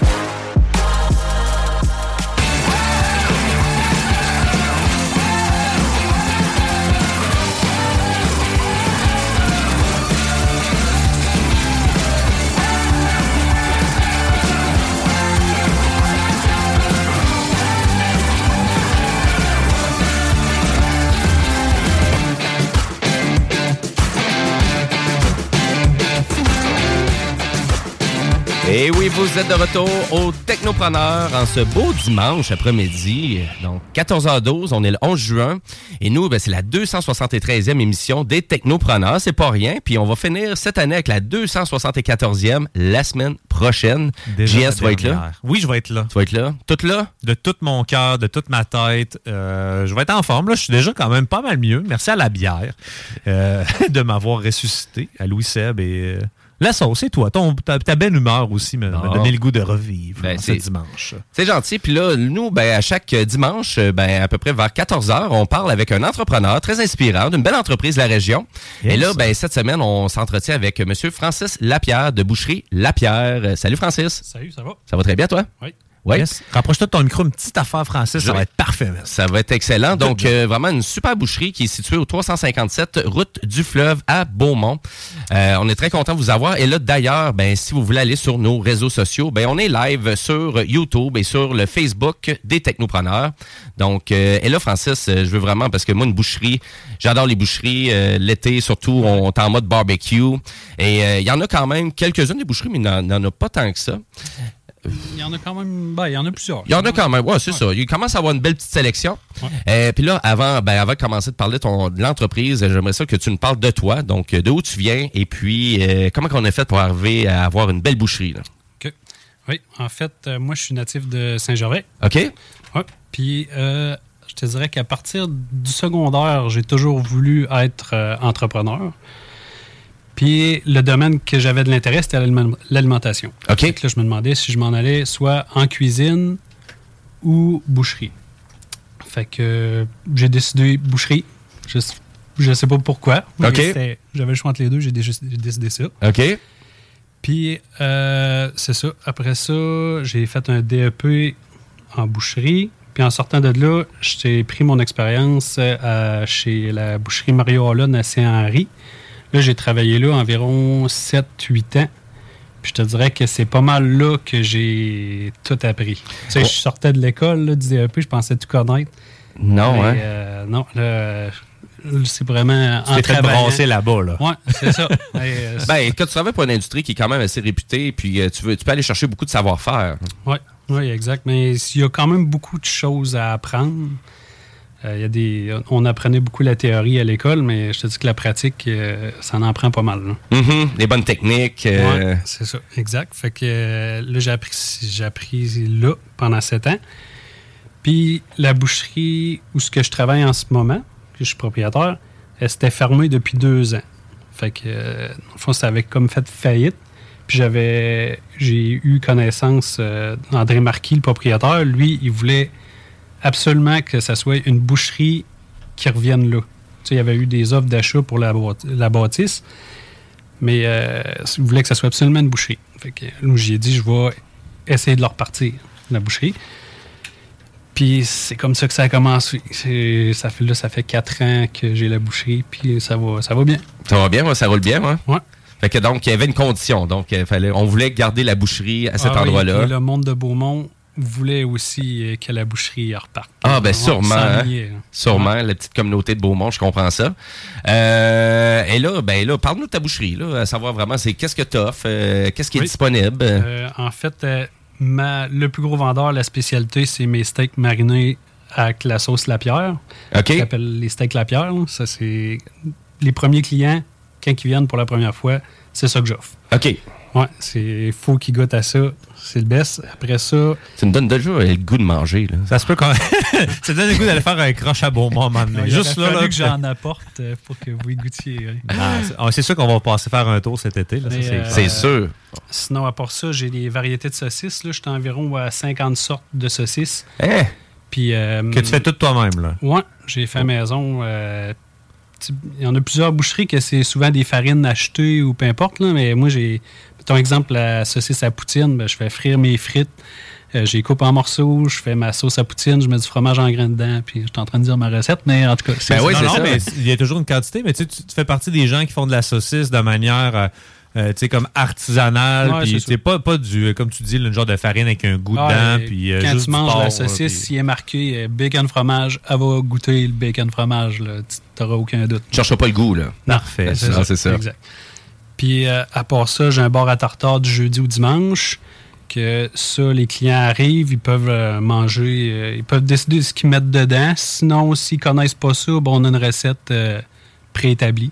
Et oui, vous êtes de retour au Technopreneur en ce beau dimanche après-midi. Donc, 14h12, on est le 11 juin. Et nous, ben, c'est la 273e émission des Technopreneurs. C'est pas rien. Puis on va finir cette année avec la 274e la semaine prochaine.
Déjà
JS, tu vas être là?
Oui, je vais être là.
Tu vas être là? Tout là?
De tout mon cœur, de toute ma tête. Euh, je vais être en forme. Là. Je suis déjà quand même pas mal mieux. Merci à la bière euh, de m'avoir ressuscité, à Louis Seb et euh, la sauce. Et toi, ton, ta, ta belle humeur aussi m'a
Ah.
donné le goût de revivre
Ben,
en ce dimanche.
C'est gentil. Puis là, nous, ben, à chaque dimanche, euh, ben, à peu près vers 14h, on parle avec un entrepreneur très inspirant d'une belle entreprise de la région.
Yes.
Et là, ben, cette semaine, on s'entretient avec M. Francis Lapierre de Boucherie Lapierre. Euh, Salut Francis.
Salut, ça va?
Ça va très bien, toi?
Oui.
Oui.
Yes. Rapproche-toi de ton micro, une petite affaire, Francis. Ça va être parfait. man.
Ça va être excellent. Donc, euh, vraiment une super boucherie qui est située au 357 route du fleuve à Beaumont. Euh, on est très content de vous avoir. Et là, d'ailleurs, ben, si vous voulez aller sur nos réseaux sociaux, ben, on est live sur YouTube et sur le Facebook des Technopreneurs. Donc, euh, et là, Francis, euh, je veux vraiment, parce que moi, une boucherie, j'adore les boucheries. euh, L'été, surtout, on est en mode barbecue. Et euh, il y en a quand même quelques-unes des boucheries, mais il n'y en- il n'y en a pas tant que ça.
Il y en a quand même. Ben, il y en a plusieurs.
Il y en a quand même, ouais, c'est ça. Il commence à avoir une belle petite sélection. Euh, Puis là, avant, ben, avant de commencer de parler de, ton- de l'entreprise, j'aimerais ça que tu nous parles de toi. Donc, de où tu viens et puis euh, comment on a fait pour arriver à avoir une belle boucherie. Là?
OK. Oui, en fait, euh, moi, je suis natif de Saint-Gervais.
OK?
Oui. Puis, euh, je te dirais qu'à partir du secondaire, j'ai toujours voulu être entrepreneur. Puis, le domaine que j'avais de l'intérêt, c'était l'aliment- l'alimentation.
OK.
Que là, je me demandais si je m'en allais soit en cuisine ou boucherie. Fait que euh, j'ai décidé boucherie. Je, je sais pas pourquoi.
OK.
J'avais le choix entre les deux, j'ai dé- j'ai décidé ça.
OK?
Puis, euh, c'est ça. Après ça, j'ai fait un DEP en boucherie. Puis, en sortant de là, j'ai pris mon expérience euh, chez la boucherie Mario Hollande à Saint-Henri. Là, j'ai travaillé là environ 7-8 ans. Puis, je te dirais que c'est pas mal là que j'ai tout appris. Tu sais, je sortais de l'école du DEP, je pensais tout connaître.
Non,
Mais,
hein?
euh, non, là, c'est vraiment en
fait brasser là-bas, là.
Ouais, c'est ça. Et, euh,
Ben, quand tu travailles pour une industrie qui est quand même assez réputée, puis euh, tu, veux, tu peux aller chercher beaucoup de savoir-faire.
Oui, oui, exact. Mais il y a quand même beaucoup de choses à apprendre. Euh, y a des, on apprenait beaucoup la théorie à l'école, mais je te dis que la pratique, euh, ça en prend pas mal. là.
Mhm, Des bonnes techniques. euh,
Ouais, c'est ça, exact. Fait que là, j'ai appris, j'ai appris là pendant sept ans. Puis la boucherie où ce que je travaille en ce moment, que je suis propriétaire, elle s'était fermée depuis deux ans. Fait que, dans le fond, ça avait comme fait faillite. Puis j'avais, j'ai eu connaissance d'André Marquis, le propriétaire. Lui, il voulait absolument que ça soit une boucherie qui revienne là. Tu sais, il y avait eu des offres d'achat pour la, la bâtisse, mais euh, il voulait que ça soit absolument une boucherie. Fait que, j'ai dit, je vais essayer de leur repartir, la boucherie. Puis c'est comme ça que ça a commencé. Ça fait, là, ça fait quatre ans que j'ai la boucherie, puis ça va, ça va bien.
Ça va bien, ça roule bien, ouais?
Ouais.
Fait que donc, il y avait une condition. Donc, il fallait, on voulait garder la boucherie à cet
Ah
endroit-là.
le monde de Beaumont voulait aussi euh, que la boucherie reparte.
Ah, ben sûrement. hein. Sûrement, la petite communauté de Beaumont, je comprends ça. Euh, et là, ben là, parle-nous de ta boucherie, là, à savoir vraiment, c'est qu'est-ce que tu offres, euh, qu'est-ce qui est disponible?
Euh, en fait, ma, le plus gros vendeur, la spécialité, c'est mes steaks marinés avec la sauce Lapierre.
OK.
Ça s'appelle les steaks Lapierre. Ça, c'est les premiers clients, quand ils viennent pour la première fois, c'est ça que j'offre.
OK.
Ouais, c'est faut qu'ils goûtent à ça. C'est le best. Après ça.
Tu me donnes déjà le goût de manger, là.
Ça se peut quand Ça te donne le goût d'aller faire un croche à Beaumont un moment
il
Juste là,
que j'en apporte euh, pour que vous y goûtiez. ouais.
Ah, c'est- ah, c'est sûr qu'on va passer faire un tour cet été. là, ça,
Mais,
c'est
euh, Sinon, à part ça, j'ai des variétés de saucisses. Là. J'étais environ à 50 sortes de saucisses.
Hein?
Puis, euh,
Que tu fais tout toi-même, là.
Ouais, j'ai fait à maison. euh, Il y en a plusieurs boucheries que c'est souvent des farines achetées ou peu importe. Là, mais moi, j'ai. Ton exemple, la saucisse à poutine, ben, je fais frire mes frites. euh, j'ai coupe en morceaux, je fais ma sauce à poutine, je mets du fromage en grain dedans, puis je suis en train de dire ma recette, mais en tout cas,
Ben oui, c'est ça. mais il y a toujours une quantité, mais tu, fais partie des gens qui font de la saucisse de manière, euh, euh, tu sais, comme artisanale,
Ouais,
puis
c'est
pas, pas du, comme tu dis, le genre de farine avec un goût
Ah,
dedans, puis euh,
quand
juste
tu
du
manges
porc,
la saucisse, il est marqué euh, bacon fromage, elle va goûter le bacon fromage, là, tu n'auras aucun doute.
Tu cherches pas le goût, là.
Parfait.
Ben, c'est ça, c'est ça.
Exact. Puis euh, à part ça, j'ai un bar à tartare du jeudi au dimanche. Que ça, les clients arrivent, ils peuvent euh, manger, euh, ils peuvent décider ce qu'ils mettent dedans. Sinon, s'ils connaissent pas ça, bon, on a une recette préétablie.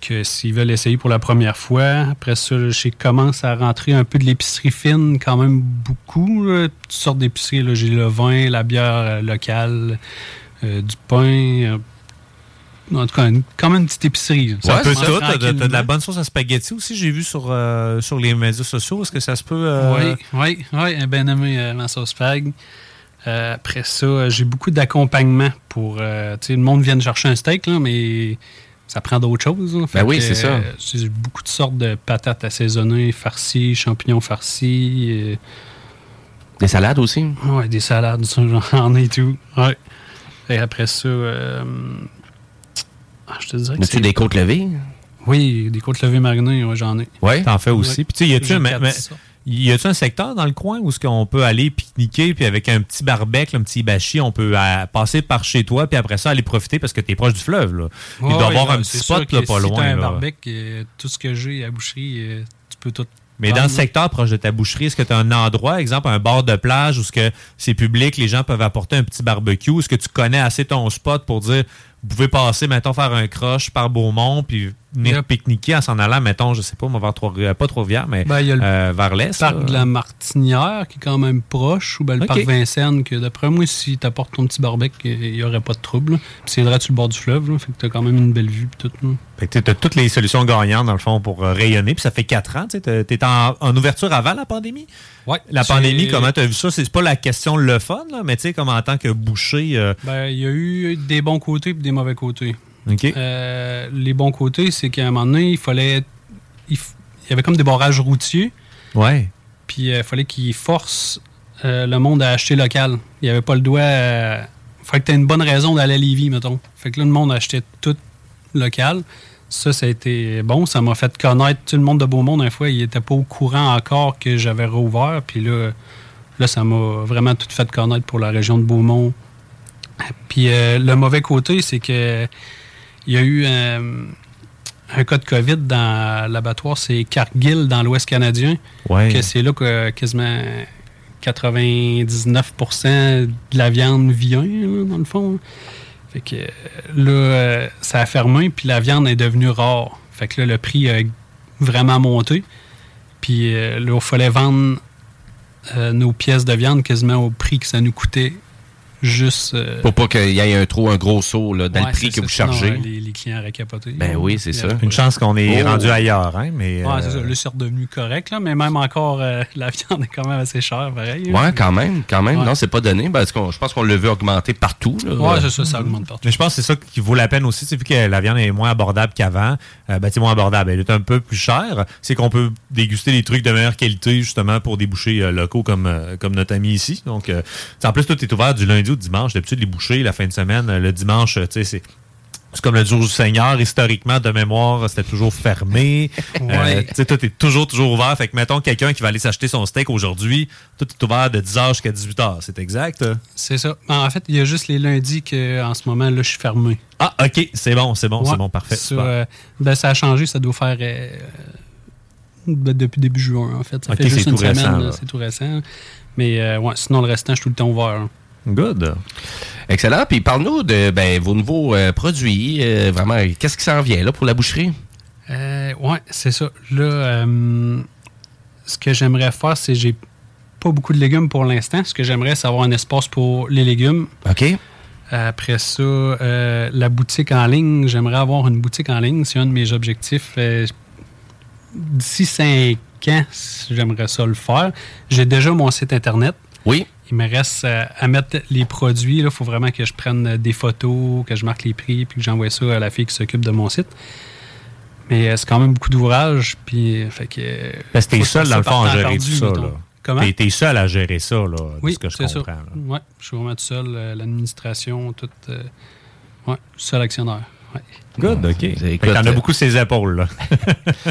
Que s'ils veulent essayer pour la première fois, après ça, je commence à rentrer un peu de l'épicerie fine, quand même beaucoup. Toutes sortes d'épiceries. J'ai le vin, la bière locale, du pain. En tout cas, une- quand même une petite épicerie.
Ça
Ça
peut tout. T'as de la bonne sauce à spaghetti aussi, j'ai vu sur, euh, sur les médias sociaux. Est-ce que ça se peut. euh,
Oui, oui, oui, un bien aimé euh, ma sauce fag. Euh, après ça, euh, j'ai beaucoup d'accompagnement pour. euh, tu sais, le monde vient de chercher un steak, là, mais ça prend d'autres choses. là. Fait
Ben oui, c'est ça.
J'ai beaucoup de sortes de patates assaisonnées, farcies, champignons farcis. euh,
Des salades aussi?
Ouais, des salades, ça, j'en ai tout. Ouais. Et après ça, euh, ah, je te dirais que
As-tu
c'est-
des côtes levées?
Oui, des côtes levées marinées, ouais, j'en ai.
Ouais?
T'en fais aussi.
Ouais.
Puis, tu sais, y a-tu un, mais- mais- un secteur dans le coin où ce qu'on peut aller pique-niquer, puis avec un petit barbecue, un petit bachi, on peut euh, passer par chez toi, puis après ça, aller profiter parce que t'es proche du fleuve, là. Il doit y avoir
là,
un petit spot, là, pas
si
loin.
t'as un barbecue, euh, tout ce que j'ai à la boucherie, euh, tu peux tout.
Mais dans le secteur proche de ta boucherie, est-ce que tu as un endroit, exemple un bord de plage où ce que c'est public, les gens peuvent apporter un petit barbecue? Est-ce que tu connais assez ton spot pour dire vous pouvez passer, mettons, faire un croche par Beaumont puis venir
Yep.
pique-niquer en s'en allant, mettons, je sais pas, moi, vers trois pas Trois-Rivières, mais
Ben, il y a le
euh, vers l'est.
parc
là.
de la Martinière qui est quand même proche, ou ben, le parc Vincennes, que d'après moi, si tu apportes ton petit barbecue, il n'y aurait pas de trouble. c'est direct sur le bord du fleuve, là, fait que tu as quand même une belle vue. pis Tout, là.
Fait que tu as toutes les solutions gagnantes, dans le fond, pour euh, rayonner. Puis ça fait quatre ans. Tu es en, en ouverture avant la pandémie?
Ouais.
La pandémie, comment tu as vu ça? C'est pas la question le fun, là, mais tu sais, comme en tant que boucher. euh,
Ben, il y a eu des bons côtés et des mauvais côtés. Euh, les bons côtés, c'est qu'à un moment donné, il fallait. Il, y avait comme des barrages routiers.
Ouais.
Puis il fallait qu'ils forcent euh, le monde à acheter local. Il n'y avait pas le doigt. Il fallait que tu aies une bonne raison d'aller à Lévis, mettons. Fait que là, le monde achetait tout local. Ça, ça a été bon. Ça m'a fait connaître tout le monde de Beaumont. Une fois, il n'était pas au courant encore que j'avais rouvert. Puis là, là ça m'a vraiment tout fait connaître pour la région de Beaumont. Puis euh, le mauvais côté, c'est que il y a eu euh, un cas de COVID dans l'abattoir, c'est Cargill, dans l'Ouest canadien.
Ouais.
Que c'est là que quasiment 99% de la viande vient, là, dans le fond. Fait que euh, là, euh, ça a fermé, puis la viande est devenue rare. Fait que là, le prix a vraiment monté. Puis euh, là, il fallait vendre euh, nos pièces de viande quasiment au prix que ça nous coûtait juste. euh,
Pour pas qu'il y ait un trop un gros saut là, dans
ouais,
le prix que vous chargez.
euh, les, les clients auraient capoté.
Ben oui, c'est ça.
Une chance qu'on est
Oh.
rendu ailleurs, hein, mais...
Ouais, c'est
euh,
ça. Là, c'est redevenu correct, là, mais même encore, euh, la viande est quand même assez chère, pareil.
Ouais, quand même, quand même.
Ouais.
Non, c'est pas donné. Parce qu'on- je pense qu'on l'a vu augmenter partout. là.
Ouais, c'est ça, ça augmente partout.
Mais je pense que c'est ça qui vaut la peine aussi. Vu que la viande est moins abordable qu'avant, euh, ben, moins abordable, elle est un peu plus chère. C'est qu'on peut déguster des trucs de meilleure qualité, justement, pour des bouchers euh, locaux comme, euh, comme notre ami ici. Donc, euh, en plus, tout est ouvert du lundi au dimanche. D'habitude, les bouchers, la fin de semaine, euh, le dimanche, tu sais, c'est. C'est comme le jour du Seigneur, historiquement, de mémoire, c'était toujours fermé.
Ouais.
tu sais, tout est toujours, toujours ouvert. Fait que, mettons, quelqu'un qui va aller s'acheter son steak aujourd'hui, tout est ouvert de 10h jusqu'à 18h. C'est exact?
C'est ça. En fait, il y a juste les lundis que en ce moment, là, je suis fermé.
Ah, OK. C'est bon, c'est bon,
Ouais.
c'est bon, parfait.
Ça, euh, ben, ça a changé, ça doit faire euh, ben, depuis début juin, en fait. Ça fait juste
c'est
une
tout récent,
semaine, c'est tout récent. Mais euh, ouais, sinon, le restant, je suis tout le temps ouvert. hein.
Good.
Excellent. Puis parle-nous de ben, vos nouveaux euh, produits. euh, vraiment, qu'est-ce qui s'en vient là pour la boucherie?
Euh, ouais, c'est ça. Là, euh, ce que j'aimerais faire, c'est j'ai pas beaucoup de légumes pour l'instant. Ce que j'aimerais, c'est avoir un espace pour les légumes.
OK.
Après ça, euh, la boutique en ligne, j'aimerais avoir une boutique en ligne. C'est un de mes objectifs. Euh, D'ici cinq ans, j'aimerais ça le faire. J'ai déjà mon site Internet.
Oui.
Il me reste euh, à mettre les produits. Il faut vraiment que je prenne des photos, que je marque les prix, puis que j'envoie ça à la fille qui s'occupe de mon site. Mais euh, c'est quand même beaucoup d'ouvrage. Puis, euh, fait que.
Parce que t'es seul, dans le fond, à gérer
perdu,
tout ça.
mettons.
Là.
Comment?
T'es, seul à gérer ça, là, de
Oui,
ce que je comprends.
Ouais, je suis vraiment tout seul. L'administration, tout. euh, ouais, seul actionnaire. Ouais.
Good, OK.
Écoute,
Fait as
euh,
beaucoup ses épaules, là.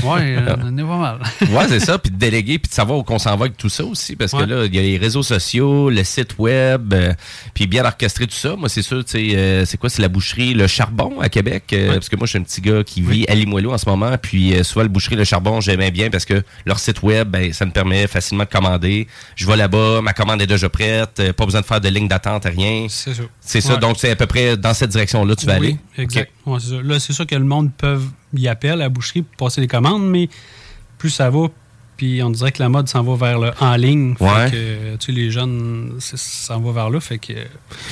Ouais, euh, on en est pas mal.
ouais, c'est ça. Puis de déléguer, puis de savoir où qu'on s'en va avec tout ça aussi. Parce que là, il y a les réseaux sociaux, le site web, euh, puis bien orchestrer tout ça. Moi, c'est sûr, tu sais, euh, c'est quoi? C'est la boucherie Le Charbon à Québec. euh, Parce que moi, je suis un petit gars qui vit à Limoilou en ce moment. Puis euh, souvent, le boucherie Le Charbon, j'aimais bien parce que leur site web, ben, ça me permet facilement de commander. Je vais là-bas, ma commande est déjà prête. pas besoin de faire de ligne d'attente, rien.
C'est ça.
C'est ça.
Ouais.
Donc, c'est à peu près dans cette direction-là tu vas
Oui,
aller.
Exact. C'est. Là, c'est sûr que le monde peut y appeler la boucherie pour passer les commandes, mais plus ça va, puis on dirait que la mode s'en va vers le en ligne. Fait
Ouais.
que, tu sais, les jeunes s'en va vers là. Fait que.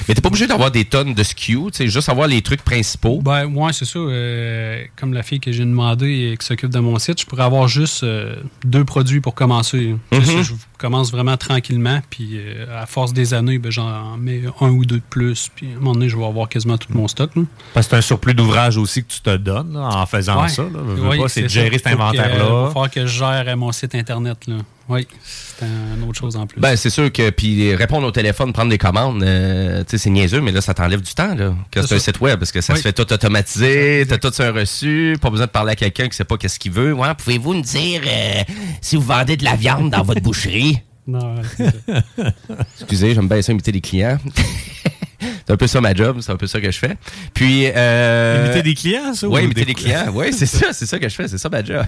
Mais t'es pas obligé d'avoir des tonnes de SKU, tu sais, juste avoir les trucs principaux.
Ben, ouais, c'est ça. euh, comme la fille que j'ai demandé et qui s'occupe de mon site, je pourrais avoir juste euh, deux produits pour commencer.
Mhm.
Je commence vraiment tranquillement, puis euh, à force des années, ben, j'en mets un ou deux de plus, puis à un moment donné, je vais avoir quasiment tout mon stock. là.
Parce que c'est un surplus d'ouvrage aussi que tu te donnes là, en faisant
Ouais.
ça. Pas, c'est de gérer cet
que,
inventaire-là.
Il va falloir que je gère mon site Internet. Là. Oui, c'est un- une autre chose en plus.
Ben, c'est sûr que, puis répondre au téléphone, prendre des commandes, euh, tu sais, c'est niaiseux, mais là, ça t'enlève du temps, là, quand
C'est
c'est un site web, parce que ça
Oui.
se fait tout automatisé, t'as tout sur un reçu, pas besoin de parler à quelqu'un qui sait pas qu'est-ce qu'il veut. Ouais, pouvez-vous me dire euh, si vous vendez de la viande dans votre boucherie?
Non, ouais, c'est ça.
Excusez, j'aime bien ça imiter les clients. c'est un peu ça ma job, c'est un peu ça que je fais. Puis. Euh,
Imiter des clients, ça? ou
Oui, imiter
des-
des clients. Oui, c'est ça, c'est ça que je fais, c'est ça ma job.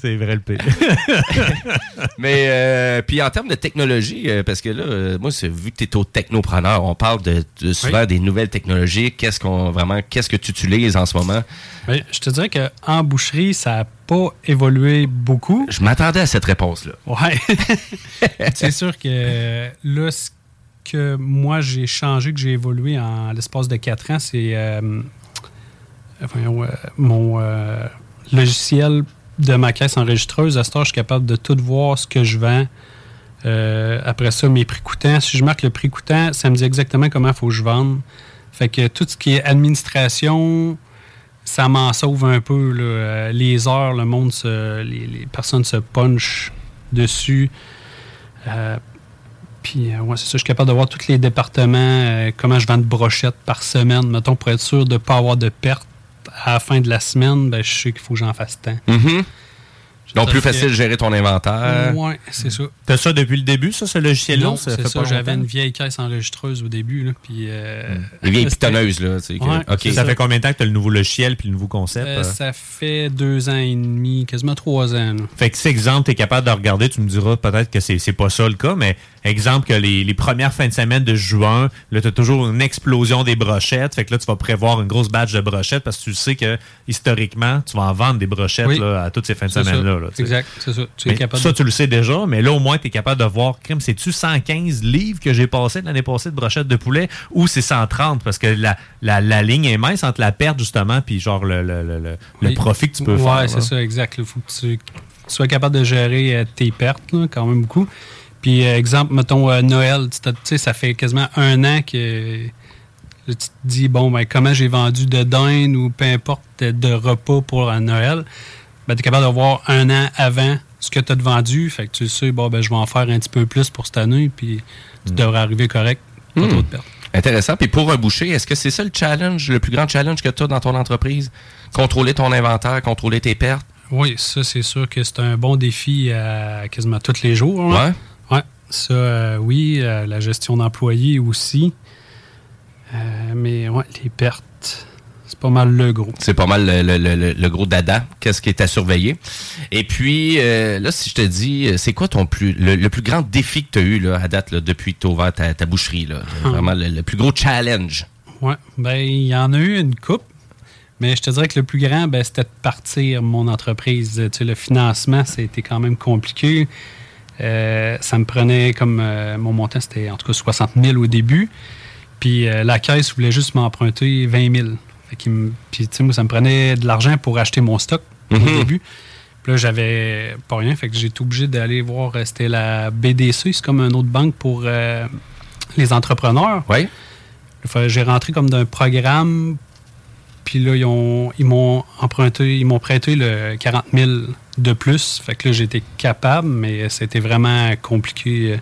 C'est vrai le pire.
Mais euh, puis en termes de technologie, euh, parce que là, euh, moi, c'est vu que tu es au technopreneur, on parle de, de souvent
Oui.
des nouvelles technologies. Qu'est-ce qu'on vraiment, qu'est-ce que tu utilises en ce moment?
Ben, je te dirais qu'en boucherie, ça n'a pas évolué beaucoup.
Je m'attendais à cette réponse-là.
Ouais. c'est sûr que là, ce que moi j'ai changé, que j'ai évolué en l'espace de 4 ans, c'est euh, voyons, euh, mon euh, logiciel de ma caisse enregistreuse. À ce temps, je suis capable de tout voir ce que je vends. Euh, après ça, mes prix coûtants. Si je marque le prix coûtant, ça me dit exactement comment il faut que je vende. Fait que tout ce qui est administration, ça m'en sauve un peu. Euh, Les heures, le monde, les, personnes se punchent dessus. Euh, puis, ouais, c'est ça, je suis capable de voir tous les départements, comment je vends de brochettes par semaine, mettons, pour être sûr de ne pas avoir de pertes à la fin de la semaine, ben, je sais qu'il faut que j'en fasse tant.
Mhm. Donc, plus facile de gérer ton inventaire.
Ouais, c'est ça.
T'as ça depuis le début, ça, ce logiciel-là?
Non, c'est ça. J'avais une vieille caisse enregistreuse au début. Là, puis, euh,
Les vieilles
c'était-
pitonneuses, là. tu sais,
Ouais,
Ça fait combien de temps que tu as le nouveau logiciel puis le nouveau concept?
Euh,
euh?
ça fait deux ans et demi, quasiment trois ans. là.
Fait que si, exemple, tu es capable de regarder, tu me diras peut-être que c'est c'est pas ça le cas, mais exemple que les, les premières fins de semaine de juin, là, tu as toujours une explosion des brochettes. Fait que là, tu vas prévoir une grosse batch de brochettes parce que tu sais que historiquement, tu vas en vendre des brochettes
Oui.
là, à toutes ces fins de semaine-là. là.
Exact, c'est ça. Tu es capable
ça,
de-
tu le sais déjà, mais là, au moins, tu es capable de voir, crime, c'est-tu 115 livres que j'ai passé l'année passée de brochettes de poulet ou c'est 130? Parce que la, la, la ligne est mince entre la perte, justement, puis genre le, le, le, le- le
Oui.
profit que tu peux
ouais,
faire. là.
c'est ça, exact. Il faut que tu, tu sois capable de gérer euh, tes pertes, là, quand même beaucoup. Puis, euh, exemple, mettons euh, Noël, tu sais, ça fait quasiment un an que tu te dis, bon, ben, comment j'ai vendu de dinde ou peu importe de, de repas pour euh, Noël. Ben, tu es capable de voir un an avant ce que tu as de vendu. Fait que tu sais, bon, ben, je vais en faire un petit peu plus pour cette année, puis tu devrais arriver correct. Pas
Hmm.
trop de pertes.
Intéressant. Puis pour un boucher, est-ce que c'est ça le challenge, le plus grand challenge que tu as dans ton entreprise? Contrôler ton inventaire, contrôler tes pertes?
Oui, ça, c'est sûr que c'est un bon défi à quasiment tous les jours. là. Ouais. Ça, euh, oui, euh, la gestion d'employés aussi. Euh, mais ouais, les pertes, c'est pas mal le gros.
C'est pas mal le, le- le- gros dada. Qu'est-ce qui est à surveiller? Et puis, euh, là, si je te dis, c'est quoi ton plus le, plus grand défi que tu as eu là, à date là, depuis que tu as ouvert ta, ta boucherie? Là?
Ah.
Vraiment le, plus gros challenge.
Ouais, ben il y en a eu une coupe, mais je te dirais que le plus grand, ben, c'était de partir mon entreprise. Tu sais, le financement, c'était quand même compliqué. Euh, ça me prenait comme euh, mon montant, c'était en tout cas 60 000 au début. Puis euh, la caisse voulait juste m'emprunter 20 000. Fait puis tu sais, moi, ça me prenait de l'argent pour acheter mon stock au
Mhm.
début. Puis là, j'avais pas rien. Fait que j'ai été obligé d'aller voir, c'était la BDC, c'est comme une autre banque pour euh, les entrepreneurs.
Oui.
J'ai rentré comme d'un programme, puis là, ils m'ont emprunté, ils m'ont prêté le 40 000 de plus. Fait que là, j'étais capable, mais c'était vraiment compliqué euh,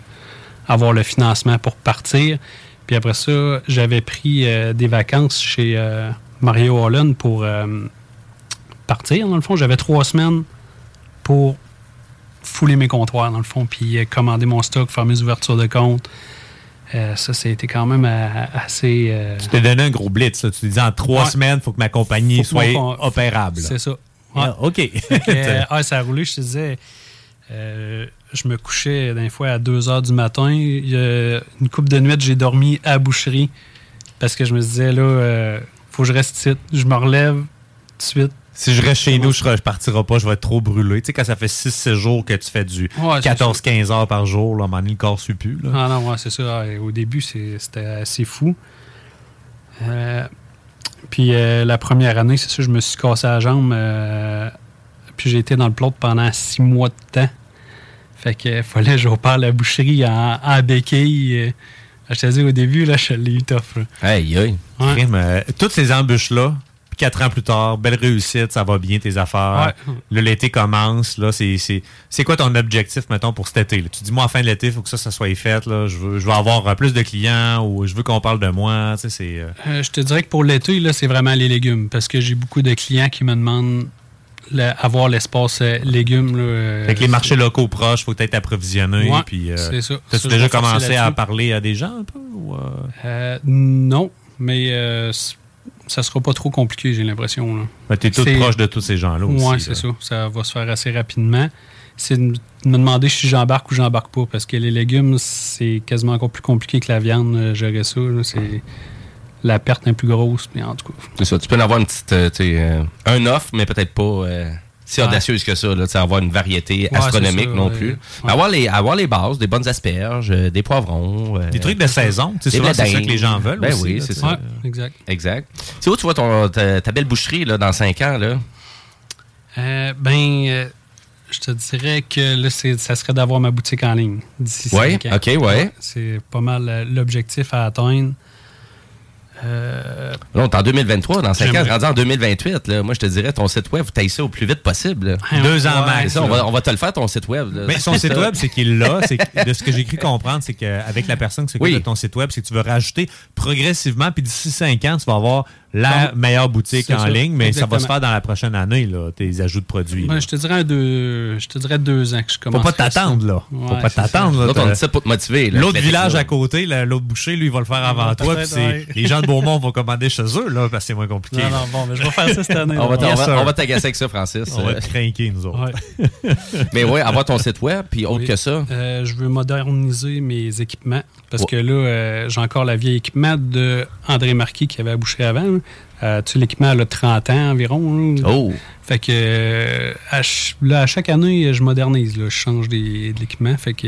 avoir le financement pour partir. Puis après ça, j'avais pris euh, des vacances chez euh, Mario Holland pour euh, partir, dans le fond. J'avais trois semaines pour fouler mes comptoirs, dans le fond, puis commander mon stock, faire mes ouvertures de compte. Euh, ça, c'était quand même assez... euh,
Tu t'es donné un gros blitz. là. Tu te dis en trois
Ouais.
semaines, il faut que ma compagnie
que
soit
mon-
opérable.
C'est ça.
Ah, OK.
Euh, ah, ça a roulé, je te disais. euh, je me couchais d'un fois à 2 h du matin. Une coupe de nuit, j'ai dormi à la boucherie parce que je me disais, là, euh, faut que je reste ici. Je me relève tout de suite.
Si je reste chez nous, je ne partirai pas, je vais être trop brûlé. Tu sais, quand ça fait 6-7 jours que tu fais du
Ouais, c'est
14-15 heures par jour, là, à un moment donné, le corps suit plus. là.
Ah non, ouais, c'est ça. Ouais, Au début, c'était assez fou. Euh, puis euh, la première année, c'est ça, je me suis cassé la jambe. euh, puis j'ai été dans le plot pendant six mois de temps. Fait que fallait que j'opère la boucherie en, en béquille. euh. Je te dis, au début, là, je l'ai eu tough. là.
Crime, euh, toutes ces embûches-là, quatre ans plus tard, belle réussite, ça va bien tes affaires. Là, l'été commence. Là, c'est, c'est, c'est quoi ton objectif, mettons, pour cet été? là? Tu dis, moi, en fin de l'été, il faut que ça, ça soit fait. Là. Je, veux, je veux avoir euh, plus de clients ou je veux qu'on parle de moi. Tu sais, c'est, euh,
Euh, je te dirais que pour l'été, là, c'est vraiment les légumes. Parce que j'ai beaucoup de clients qui me demandent le- avoir l'espace euh, légumes. là, euh,
Fait que les marchés locaux proches, faut être approvisionné.
Ouais,
puis, euh,
c'est ça.
T'as-tu
Ça,
déjà commencé à parler à des gens un peu? ou,
non, mais euh, ça sera pas trop compliqué, j'ai l'impression. là.
Ben, t'es tout
C'est-
proche de tous ces gens-là aussi,
Oui, c'est ça. Ça va se faire assez rapidement. C'est de me demander si j'embarque ou j'embarque pas, parce que les légumes, c'est quasiment encore plus compliqué que la viande, euh, gérer ça. C'est la perte est plus grosse, mais en tout cas.
C'est ça. Tu peux en avoir une petite, euh, tu euh, un offre, mais peut-être pas euh, si audacieuse que ça. Là, Tu sais, avoir une variété astronomique non plus.
Ouais.
Avoir, les, avoir les bases, des bonnes asperges, euh, des poivrons. euh,
Des trucs de saison. Tu sais, souvent, c'est ça que les gens veulent
Ben
aussi,
oui,
là,
c'est
tu
ça.
Ouais, exact.
Exact. C'est où tu vois ton, ta, ta belle boucherie là, dans 5 ans? Là?
Euh, ben, euh, je te dirais que là, c'est- ça serait d'avoir ma boutique en ligne d'ici
Ouais,
cinq ans.
ok, ouais.
C'est pas mal euh, l'objectif à atteindre. Euh,
Là, on est en 2023, dans 5 ans, rendu en 2028. Là, moi, je te dirais, ton site web, taille ça au plus vite possible. là.
Deux ans
ouais,
max.
C'est ça, on va, on va te le faire, ton site web. là.
Mais son site web, c'est qu'il l'a. De ce que j'ai cru comprendre, c'est qu'avec la personne qui s'occupe
Oui.
de ton site web, c'est que tu veux rajouter progressivement, puis d'ici 5 ans, tu vas avoir la meilleure boutique en
ça,
ligne, mais ça va se faire dans la prochaine année, là, tes ajouts de produits.
ben, je te dirais deux, je te dirais deux ans que je
Faut
commence.
pas t'attendre, là. Faut
Ouais,
pas t'attendre. là.
L'autre, on dit ça pour te motiver.
L'autre village à côté, l'autre boucher, lui, il va le faire avant toi. Les gens de Beaumont vont commander chez eux, là, parce que c'est moins compliqué.
Non, non, bon, mais je vais faire ça cette année.
On va, on
Yes,
va-
sir.
on va t'agacer avec ça, Francis.
On va
Euh,
être craqués, nous autres.
Ouais.
Mais oui, avoir ton site web, puis autre
Oui.
que ça.
Euh, je veux moderniser mes équipements parce que là, euh, j'ai encore la vieille équipement de André Marquis qui avait abouché avant. Euh, tu sais, l'équipement a 30 ans environ. là.
Oh!
Fait que euh, à, là, à chaque année, je modernise. là. je change des, de l'équipement. Fait que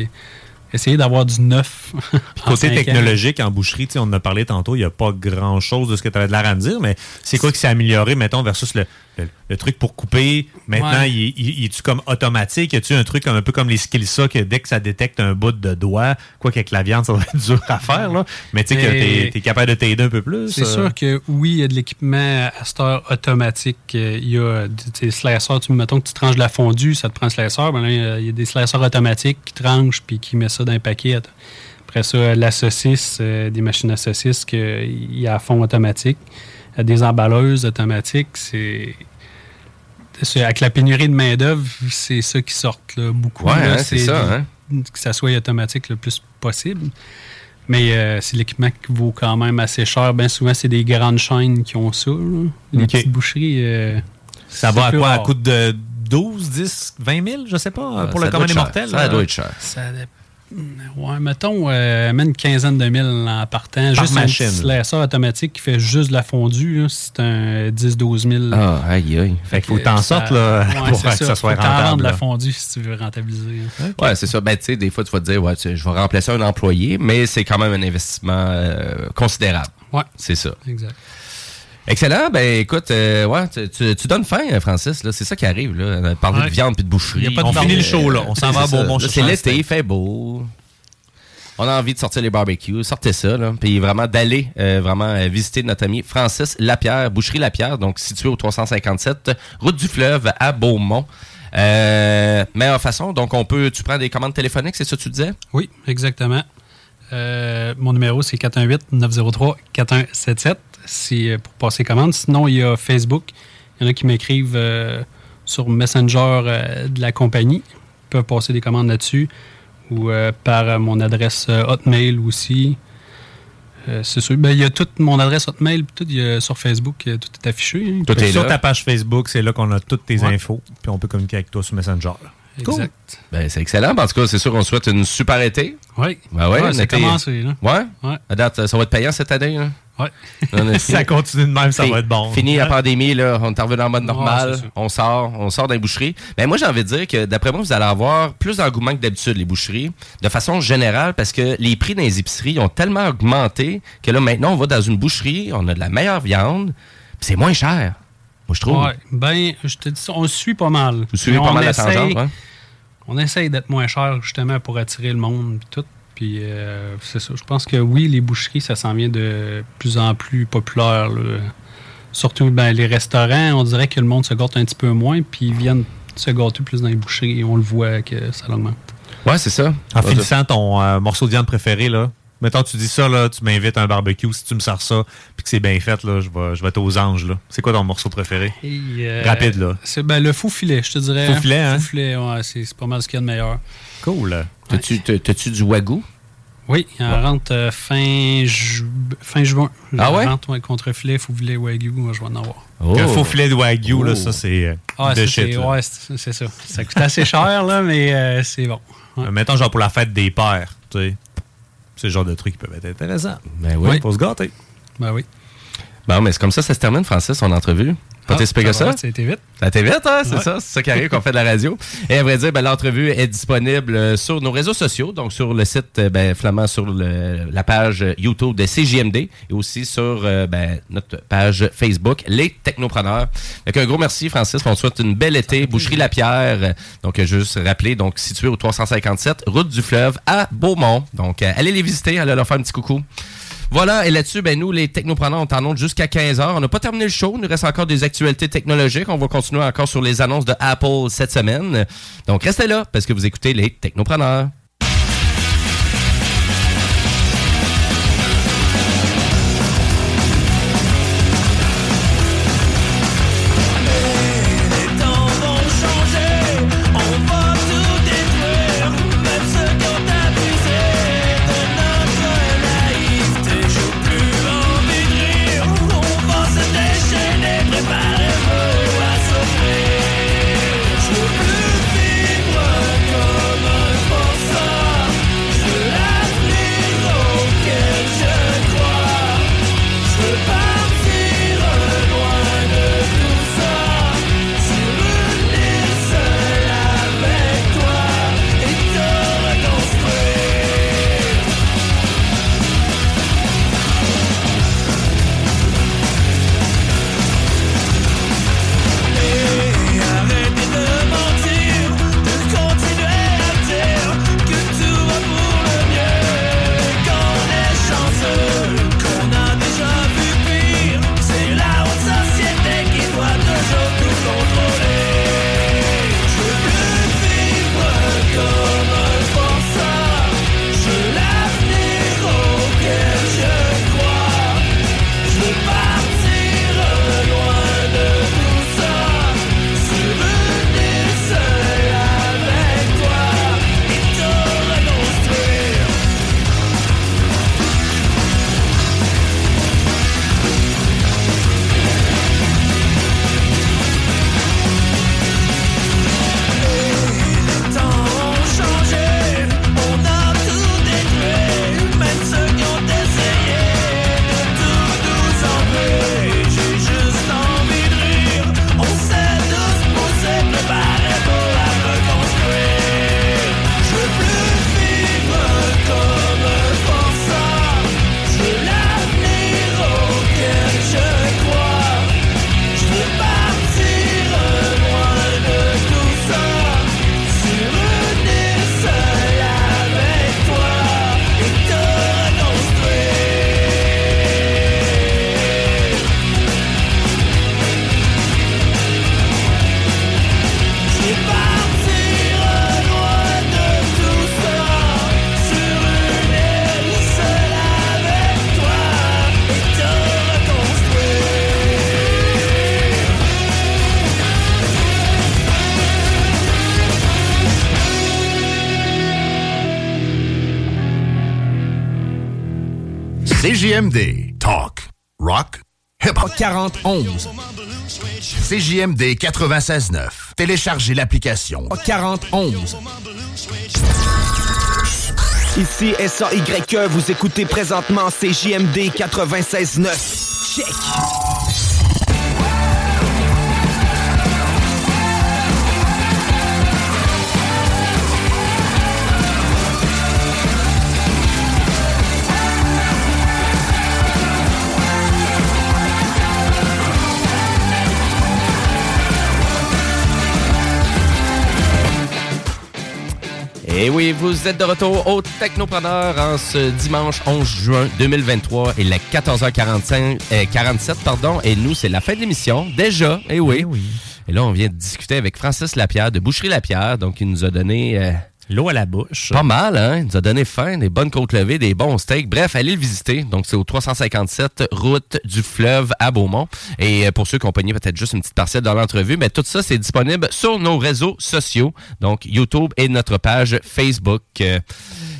essayer d'avoir du neuf. en
Côté
ans.
technologique, en boucherie, tu sais, on en a parlé tantôt, il n'y a pas grand-chose de ce que tu avais de l'air à me dire, mais c'est quoi qui s'est amélioré, mettons, versus le, le, le truc pour couper, maintenant,
Ouais.
il, il- il est-tu comme automatique? Y a-tu un truc comme, un peu comme les skills que dès que ça détecte un bout de doigt, quoi qu'avec la viande, ça va être dur à faire, là? Mais tu sais que t'es es capable de t'aider un peu plus.
C'est
euh.
sûr que oui, il y a de l'équipement à cette heure automatique. Euh, Il y a des slicers, tu mettons que tu tranches de la fondue, ça te prend un slicer. Ben là, il y a- des slicers automatiques qui tranchent puis qui mettent ça dans un paquet. Après ça, la saucisse, euh, des machines à saucisse qu'il y a à fond automatique. Il y a des emballeuses automatiques. C'est. C'est- Avec la pénurie de main-d'œuvre, c'est ça qui sort là, beaucoup.
Ouais, hein, c'est ça, hein.
Que ça soit automatique le plus possible. Mais euh, c'est l'équipement qui vaut quand même assez cher. Bien souvent, c'est des grandes chaînes qui ont ça. là. Les petites boucheries. euh,
Ça va à quoi? À
rare.
coût de 12, 10, 20 000, je sais pas, pour
ça
le commun des mortels?
Ça
là.
doit être cher.
Ça Ouais, mettons, euh, même une quinzaine de mille en partant.
Par
juste
machine.
un slicer automatique qui fait juste de la fondue, c'est un 10-12 000.
Ah, aïe, aïe.
Fait qu'il faut que t'en sortes, là, pour
c'est
que ça soit
Faut
rentable,
de la fondue si tu veux rentabiliser. hein.
Ouais, c'est ça. Ben, tu sais, des fois, tu vas te dire, ouais, je vais remplacer un employé, mais c'est quand même un investissement euh, considérable.
Ouais.
C'est ça.
Exact.
Excellent. Ben, écoute, euh, ouais, tu, tu- tu donnes faim, Francis. là. C'est ça qui arrive, là. euh, Parler
Ouais.
de viande puis de boucherie.
Y a pas de On finit le show, là. On s'en va à. Beaumont
C'est l'été, il fait beau. On a envie de sortir les barbecues. Sortez ça, là. Puis vraiment d'aller euh, vraiment visiter notre ami Francis Lapierre, Boucherie Lapierre, donc situé au 357 Route du Fleuve à Beaumont. Euh, meilleure façon, donc on peut, tu prends des commandes téléphoniques, c'est ça que tu disais?
Oui, exactement. Euh, mon numéro, c'est 418-903-4177. C'est euh, pour passer commande. Sinon, il y a Facebook. Il y en a qui m'écrivent euh, sur Messenger euh, de la compagnie. Ils peuvent passer des commandes là-dessus. Ou euh, par euh, mon adresse euh, Hotmail aussi. Euh, c'est sûr. Ben, il y a toute mon adresse Hotmail. Tout, il y a sur Facebook, tout est affiché. hein.
Tout est sur ta page Facebook, c'est là qu'on a toutes tes
Ouais.
infos, puis on peut communiquer avec toi sur Messenger. là.
Exact.
Ben, c'est excellent. En tout cas, c'est sûr qu'on souhaite une super été.
Oui.
Ben ouais,
Ouais,
on
ça a
était-
commencé, là.
Ouais?
Ouais.
À date, ça va être payant cette année. Là?
Ouais.
Ça continue de même, ça va être bon.
Fini la pandémie, là, on est revenu en mode normal. on sort, on sort d'un boucherie. Ben moi, j'ai envie de dire que d'après moi, vous allez avoir plus d'engouement que d'habitude, les boucheries, de façon générale, parce que les prix dans les épiceries ont tellement augmenté que là, maintenant, on va dans une boucherie, on a de la meilleure viande, c'est moins cher. Moi, je trouve.
Ouais, ben, je te dis ça, on suit pas mal.
Vous suivez
Mais
pas mal la tangente, hein?
On essaye d'être moins cher, justement, pour attirer le monde tout. Puis, euh, c'est ça. Je pense que oui, les boucheries, ça s'en vient de plus en plus populaire. là. Surtout, ben, les restaurants, on dirait que le monde se gâte un petit peu moins, puis ils viennent se gâter plus dans les boucheries et on le voit que ça augmente.
Ouais, c'est ça.
En finissant ton euh, morceau de viande préféré, là, mettons, tu dis ça, là, tu m'invites à un barbecue, si tu me sers ça, puis que c'est bien fait, là, je vais, je vais être aux anges. là. C'est quoi ton morceau préféré?
Et, euh,
Rapide, là.
C'est ben, le faux filet, je te dirais.
Faux filet, hein?
Faux filet, ouais, c'est c'est pas mal ce qu'il y a de meilleur.
Cool.
T'as-tu t'as- t'as-tu du wagyu?
Oui, il en rentre euh, fin, ju- fin juin.
Ah ouais?
Il rentre ouais, contre filet, faux filet Wagyu, moi, je vais en avoir.
Un faux filet de wagyu,
Oh.
là, ça, c'est euh,
Ah,
de shit.
ouais, c'est ça. Ça coûte assez cher, là, mais euh, c'est bon. Ouais.
Euh, Mettons, genre pour la fête des pères, tu sais. C'est le genre de trucs qui peuvent être intéressants.
Ben oui.
Faut se gâter.
Ben oui.
Bon, mais c'est comme ça, ça se termine, Francis, son entrevue. Pas
Ah, ça? été vite.
Ça a été vite, hein? C'est
Ouais.
ça? C'est ça qui arrive qu'on fait de la radio. Et à vrai dire, ben, l'entrevue est disponible euh, sur nos réseaux sociaux, donc sur le site euh, ben, Flamand, sur le- la page YouTube de CJMD et aussi sur euh, ben, notre page Facebook, Les Technopreneurs. Donc, un gros merci, Francis. On te souhaite une belle été. Boucherie Lapierre. Donc, euh, juste rappeler, donc situé au 357, route du fleuve à Beaumont. Donc, allez les visiter, allez leur faire un petit coucou. Voilà, et là-dessus, ben nous, les technopreneurs, on t'en onde jusqu'à 15h. On n'a pas terminé le show, il nous reste encore des actualités technologiques. On va continuer encore sur les annonces de Apple cette semaine. Donc restez là, parce que vous écoutez les technopreneurs.
41. CJMD 96.9. Téléchargez l'application 41.
Ici SAYE, vous écoutez présentement CJMD 96.9. Check.
Et oui, vous êtes de retour au Technopreneur en ce dimanche 11 juin 2023 et la 14h45, euh, 47, pardon. Et nous, c'est la fin de l'émission. Déjà, et oui. Et là, on vient de discuter avec Francis Lapierre de Boucherie Lapierre. Donc, il nous a donné... euh,
L'eau à la bouche.
Pas mal, hein? Il nous a donné faim, des bonnes côtes levées, des bons steaks. Bref, allez le visiter. Donc, c'est au 357 route du fleuve à Beaumont. Et euh, pour ceux qui ont pogné peut-être juste une petite parcelle dans l'entrevue, mais tout ça, c'est disponible sur nos réseaux sociaux. Donc, YouTube et notre page Facebook. Euh,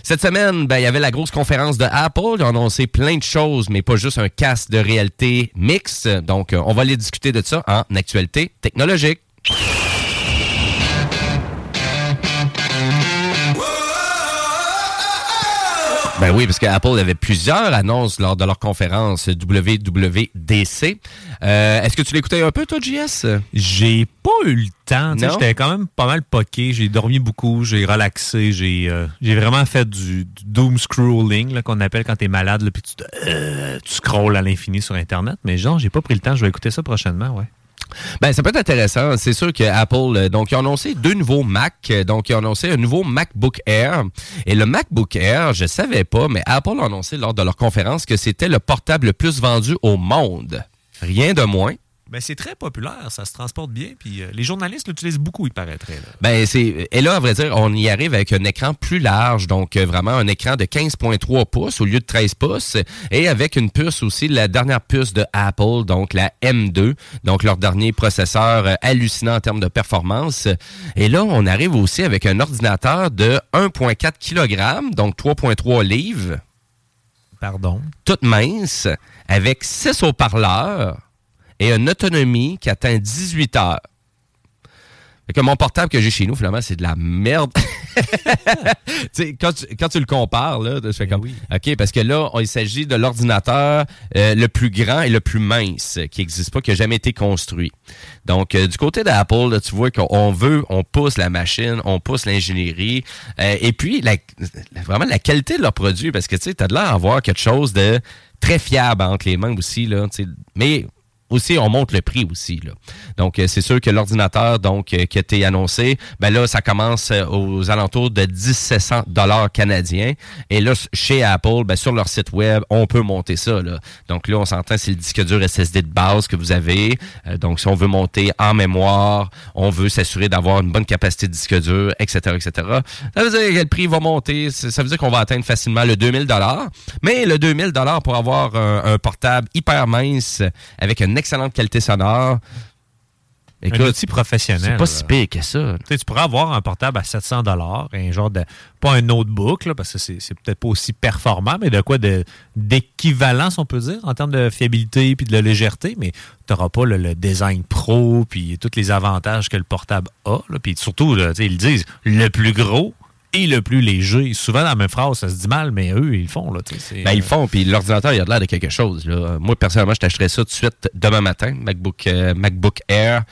Cette semaine, ben, il y avait la grosse conférence de Apple. Ils annoncé plein de choses, mais pas juste un casque de réalité mix. Donc, euh, on va aller discuter de ça en actualité technologique. Ben oui, parce qu'Apple avait plusieurs annonces lors de leur conférence WWDC. Euh, Est-ce que tu l'écoutais un peu, toi, JS?
J'ai pas eu le temps. J'étais quand même pas mal poqué. J'ai dormi beaucoup, j'ai relaxé, j'ai euh, vraiment fait du, du doom scrolling qu'on appelle quand t'es malade, puis tu, te- euh, tu scrolls à l'infini sur Internet. Mais genre, j'ai pas pris le temps. Je vais écouter ça prochainement, ouais.
Ben, ça peut être intéressant. C'est sûr que Apple, euh, donc, annoncé deux nouveaux Mac. Euh, Donc, ils ont annoncé un nouveau MacBook Air. Et le MacBook Air, je savais pas, mais Apple a annoncé lors de leur conférence que c'était le portable le plus vendu au monde. Rien de moins.
Ben, c'est très populaire, ça se transporte bien, puis euh, les journalistes l'utilisent beaucoup, il paraîtrait. là.
Ben, c'est. Et là, à vrai dire, on y arrive avec un écran plus large, donc euh, vraiment un écran de 15,3 pouces au lieu de 13 pouces, et avec une puce aussi, la dernière puce de Apple, donc la M2, donc leur dernier processeur euh, hallucinant en termes de performance. Et là, on arrive aussi avec un ordinateur de 1,4 kg, donc 3,3 livres.
Pardon?
Toute mince, avec 6 haut-parleurs et une autonomie qui atteint 18 heures. Fait que mon portable que j'ai chez nous, finalement, c'est de la merde. Quand, tu, quand tu le compares, là, je fais comme, OK, parce que là, on- il s'agit de l'ordinateur euh, le plus grand et le plus mince qui n'existe pas, qui n'a jamais été construit. Donc, euh, du côté d'Apple, tu vois qu'on veut, on pousse la machine, on pousse l'ingénierie, euh, et puis la- vraiment la qualité de leurs produits, parce que tu sais, t'as de l'air d'avoir quelque chose de très fiable entre les mains aussi, là, mais aussi, on monte le prix aussi. Là. Donc, euh, c'est sûr que l'ordinateur donc euh, qui été annoncé, ben là, ça commence euh, aux alentours de 1700 dollars canadiens. Et là, chez Apple, ben, sur leur site web, on peut monter ça. Là. Donc là, on s'entend, c'est le disque dur SSD de base que vous avez. Donc, si on veut monter en mémoire, on veut s'assurer d'avoir une bonne capacité de disque dur, etc., etc. Ça veut dire que le prix va monter. Ça veut dire qu'on va atteindre facilement le 2000 dollars. Mais le 2000 dollars pour avoir un, un portable hyper mince avec une excellente qualité sonore.
un outil professionnel.
C'est pas si pire que ça.
Tu pourrais avoir un portable à 700 un genre de pas un notebook là, parce que c'est peut-être pas aussi performant, mais de quoi de d'équivalent, si on peut dire, en termes de fiabilité puis de la légèreté, mais tu n'auras pas le, le design pro puis tous les avantages que le portable a. Là, puis surtout, là, ils disent le plus gros et le plus léger. Souvent dans la même phrase, ça se dit mal, mais eux, ils le font. Là, sais,
Ben, ils le font, puis l'ordinateur, il a de l'air de quelque chose. Là. Moi, personnellement, je t'achèterais ça tout de suite demain matin, MacBook, euh, MacBook Air.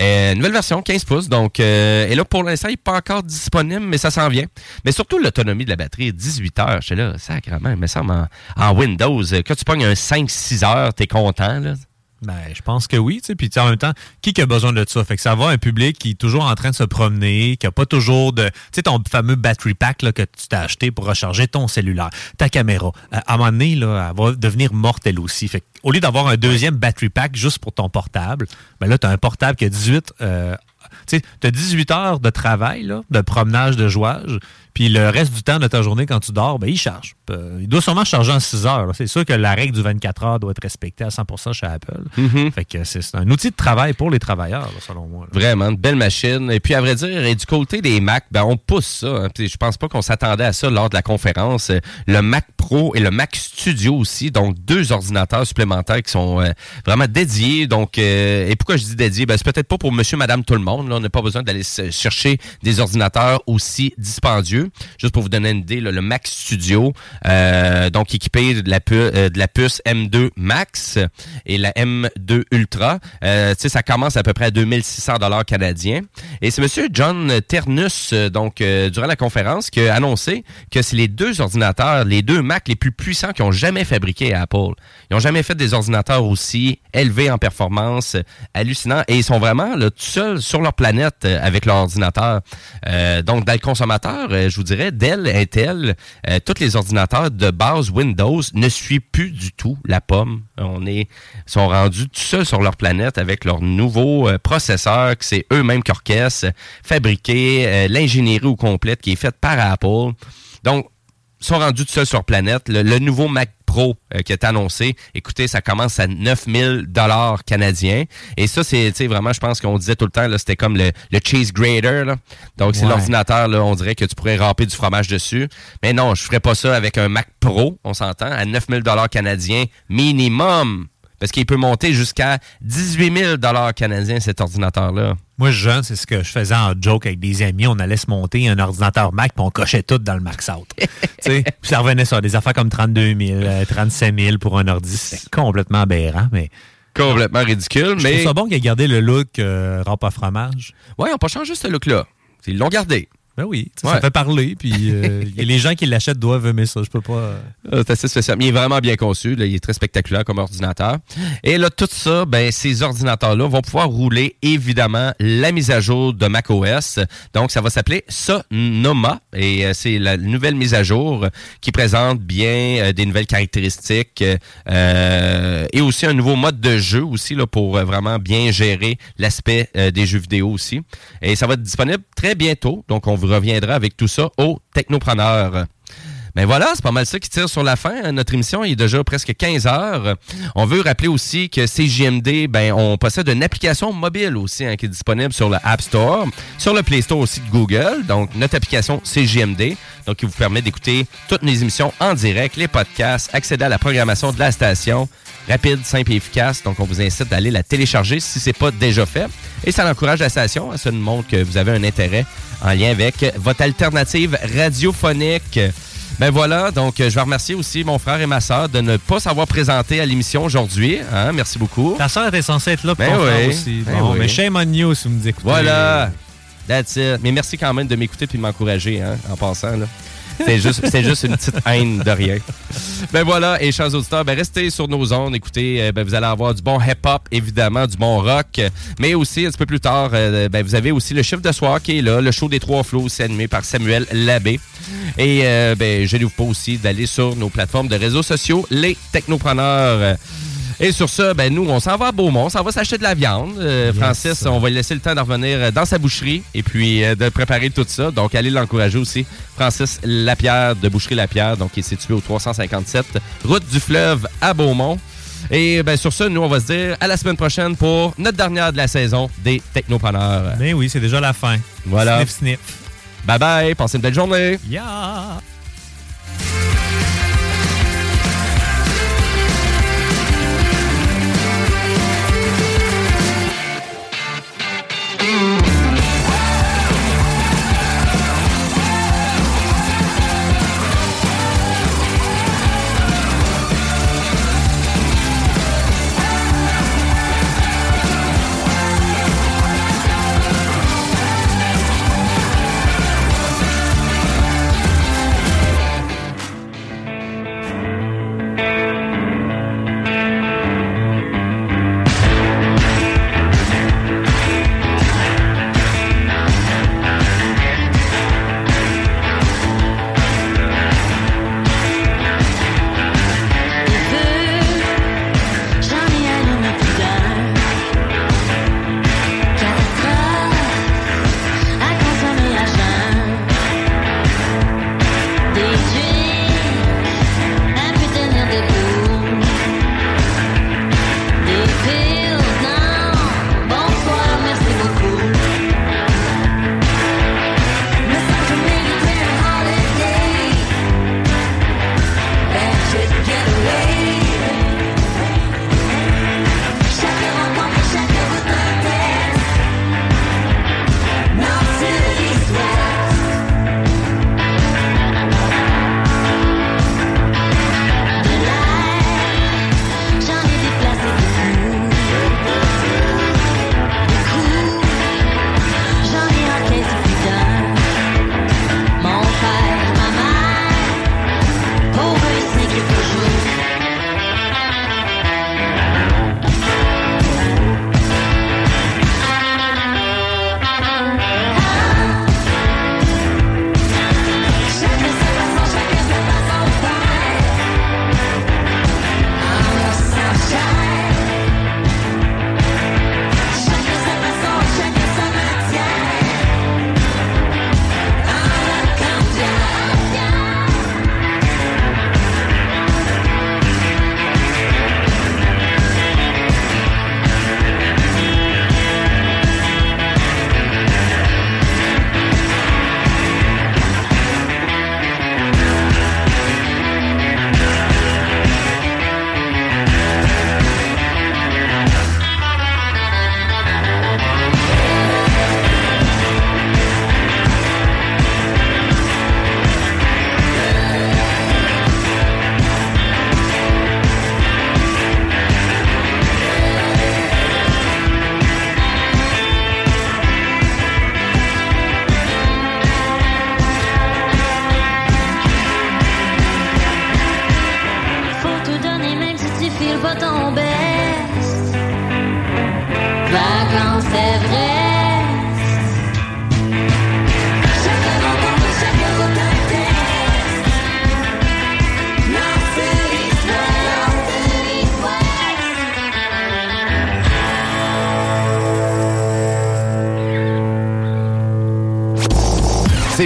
Euh, nouvelle version, 15 pouces. Donc, euh, et là, pour l'instant, il n'est pas encore disponible, mais ça s'en vient. Mais surtout, l'autonomie de la batterie, 18 heures. Je suis là, sacrément, il me semble, en, en Windows, euh, quand tu pognes un 5-6 heures, t'es content, là.
Ben, je pense que oui, tu. Puis en même temps, qui a besoin de ça? Fait que ça va un public qui est toujours en train de se promener, qui a pas toujours de. Tu sais, ton fameux battery pack que tu t'as acheté pour recharger ton cellulaire, ta caméra. Euh, à un moment donné, elle va devenir morte elle aussi. Fait au lieu d'avoir un deuxième battery pack juste pour ton portable, ben là, tu as un portable qui a 18. euh, tu as 18 heures de travail, de promenage, de jouage. Puis le reste du temps de ta journée, quand tu dors, ben, il charge. Euh, il doit sûrement charger en 6 heures. C'est sûr que la règle du 24 heures doit être respectée à 100% chez Apple.
Mhm.
Fait que c'est un outil de travail pour les travailleurs, là, selon moi. là.
Vraiment, une belle machine. Et puis, à vrai dire, et du côté des Mac, ben, on pousse ça. hein. Puis, Je pense pas qu'on s'attendait à ça lors de la conférence. Le Mac Pro et le Mac Studio aussi, donc deux ordinateurs supplémentaires qui sont euh, vraiment dédiés. Donc, euh, et pourquoi je dis dédiés? Ben, c'est peut-être pas pour monsieur, madame, tout le monde. Là. On n'a pas besoin d'aller se- chercher des ordinateurs aussi dispendieux. Juste pour vous donner une idée, le Mac Studio, euh, donc équipé de la, euh, puce M2 Max et la M2 Ultra. Euh, ça commence à peu près à 2600 dollars canadiens. Et c'est monsieur John Ternus, donc, durant la conférence, qui a annoncé que c'est les deux ordinateurs, les deux Mac les plus puissants qu'ils ont jamais fabriqués à Apple. Ils ont jamais fait des ordinateurs aussi élevés en performance, hallucinants, et ils sont vraiment là, tout seuls sur leur planète avec leur ordinateur. Donc, dans le consommateur, je vous dirais, Dell, Intel, euh, tous les ordinateurs de base Windows ne suivent plus du tout la pomme. On est sont rendus tout seuls sur leur planète avec leur nouveau euh, processeur, que c'est eux-mêmes qui orchestrent, fabriqué, euh, l'ingénierie au complète qui est faite par Apple. Donc, sont rendus tout seuls sur planète. Le, le nouveau Mac Pro euh, qui est annoncé, écoutez, ça commence à 9000 dollars canadiens. Et ça, c'est tu sais, vraiment, je pense qu'on disait tout le temps, là, c'était comme le, le cheese grater. là. Donc, c'est
Ouais.
l'ordinateur, là, on dirait que tu pourrais râper du fromage dessus. Mais non, je ferais pas ça avec un Mac Pro, on s'entend, à 9000 dollars canadiens minimum. Parce qu'il peut monter jusqu'à 18 000 dollars canadiens, cet ordinateur-là.
Moi, jeune, c'est ce que je faisais en joke avec des amis. On allait se monter un ordinateur Mac puis on cochait tout dans le Max Out. Puis ça revenait sur des affaires comme 32 000, euh, 35 000 pour un ordi. C'était complètement aberrant, mais...
Complètement ridicule,
Je
mais...
trouve ça bon qu'il ait gardé le look euh, à fromage.
Ouais, on pas changé ce look-là. Ils l'ont gardé.
Ben oui,
Ouais.
ça fait parler, puis euh, et les gens qui l'achètent doivent aimer ça. Je peux pas... euh,
Ah, C'est assez spécial. Mais il est vraiment bien conçu. là. Il est très spectaculaire comme ordinateur. Et là, tout ça, ben, ces ordinateurs-là vont pouvoir rouler, évidemment, la mise à jour de macOS. Donc, ça va s'appeler Sonoma. Et euh, c'est la nouvelle mise à jour qui présente bien euh, des nouvelles caractéristiques euh, et aussi un nouveau mode de jeu aussi là, pour vraiment bien gérer l'aspect des jeux vidéo aussi. Et ça va être disponible très bientôt. Donc, on vous reviendra avec tout ça au Technopreneur. Ben voilà, c'est pas mal ça qui tire sur la fin. hein. Notre émission est déjà presque 15 heures. On veut rappeler aussi que CJMD, ben, on possède une application mobile aussi hein, qui est disponible sur le App Store, sur le Play Store aussi de Google. Donc, notre application CJMD, donc qui vous permet d'écouter toutes nos émissions en direct, les podcasts, accéder à la programmation de la station. Rapide, simple et efficace. Donc, on vous incite d'aller la télécharger si c'est pas déjà fait. Et ça encourage la station. hein. Ça nous montre que vous avez un intérêt en lien avec votre alternative radiophonique. Ben voilà, donc euh, je vais remercier aussi mon frère et ma soeur de ne pas s'avoir présenté à l'émission aujourd'hui. hein. Merci beaucoup.
Ta soeur était censée être là pour
Ben
ton frère
oui,
aussi.
ben
Bon,
oui.
mais shame on you si vous nous écoutez.
Voilà. That's it. Mais merci quand même de m'écouter et de m'encourager hein, en passant. là. C'était juste, juste une petite haine de rien. Ben voilà, et chers auditeurs, ben restez sur nos ondes. Écoutez, euh, ben vous allez avoir du bon hip-hop, évidemment, du bon rock. Mais aussi, un petit peu plus tard, euh, ben vous avez aussi le chiffre de soir qui est là, le show des trois flots, aussi animé par Samuel Labbé. Et euh, ben, je vous pas aussi d'aller sur nos plateformes de réseaux sociaux, les technopreneurs. Et sur ça, ben nous, on s'en va à Beaumont, on s'en va s'acheter de la viande. Euh, Francis, on va lui laisser le temps de revenir euh, dans sa boucherie et puis euh, de préparer tout ça. Donc, allez l'encourager aussi. Francis Lapierre de Boucherie Lapierre, donc qui est situé au 357 Route du Fleuve à Beaumont. Et ben sur ça, nous, on va se dire à la semaine prochaine pour notre dernière de la saison des Technopreneurs.
Mais oui, c'est déjà la fin.
Voilà.
Sniff, sniff.
Bye bye, passez une belle journée.
Yeah!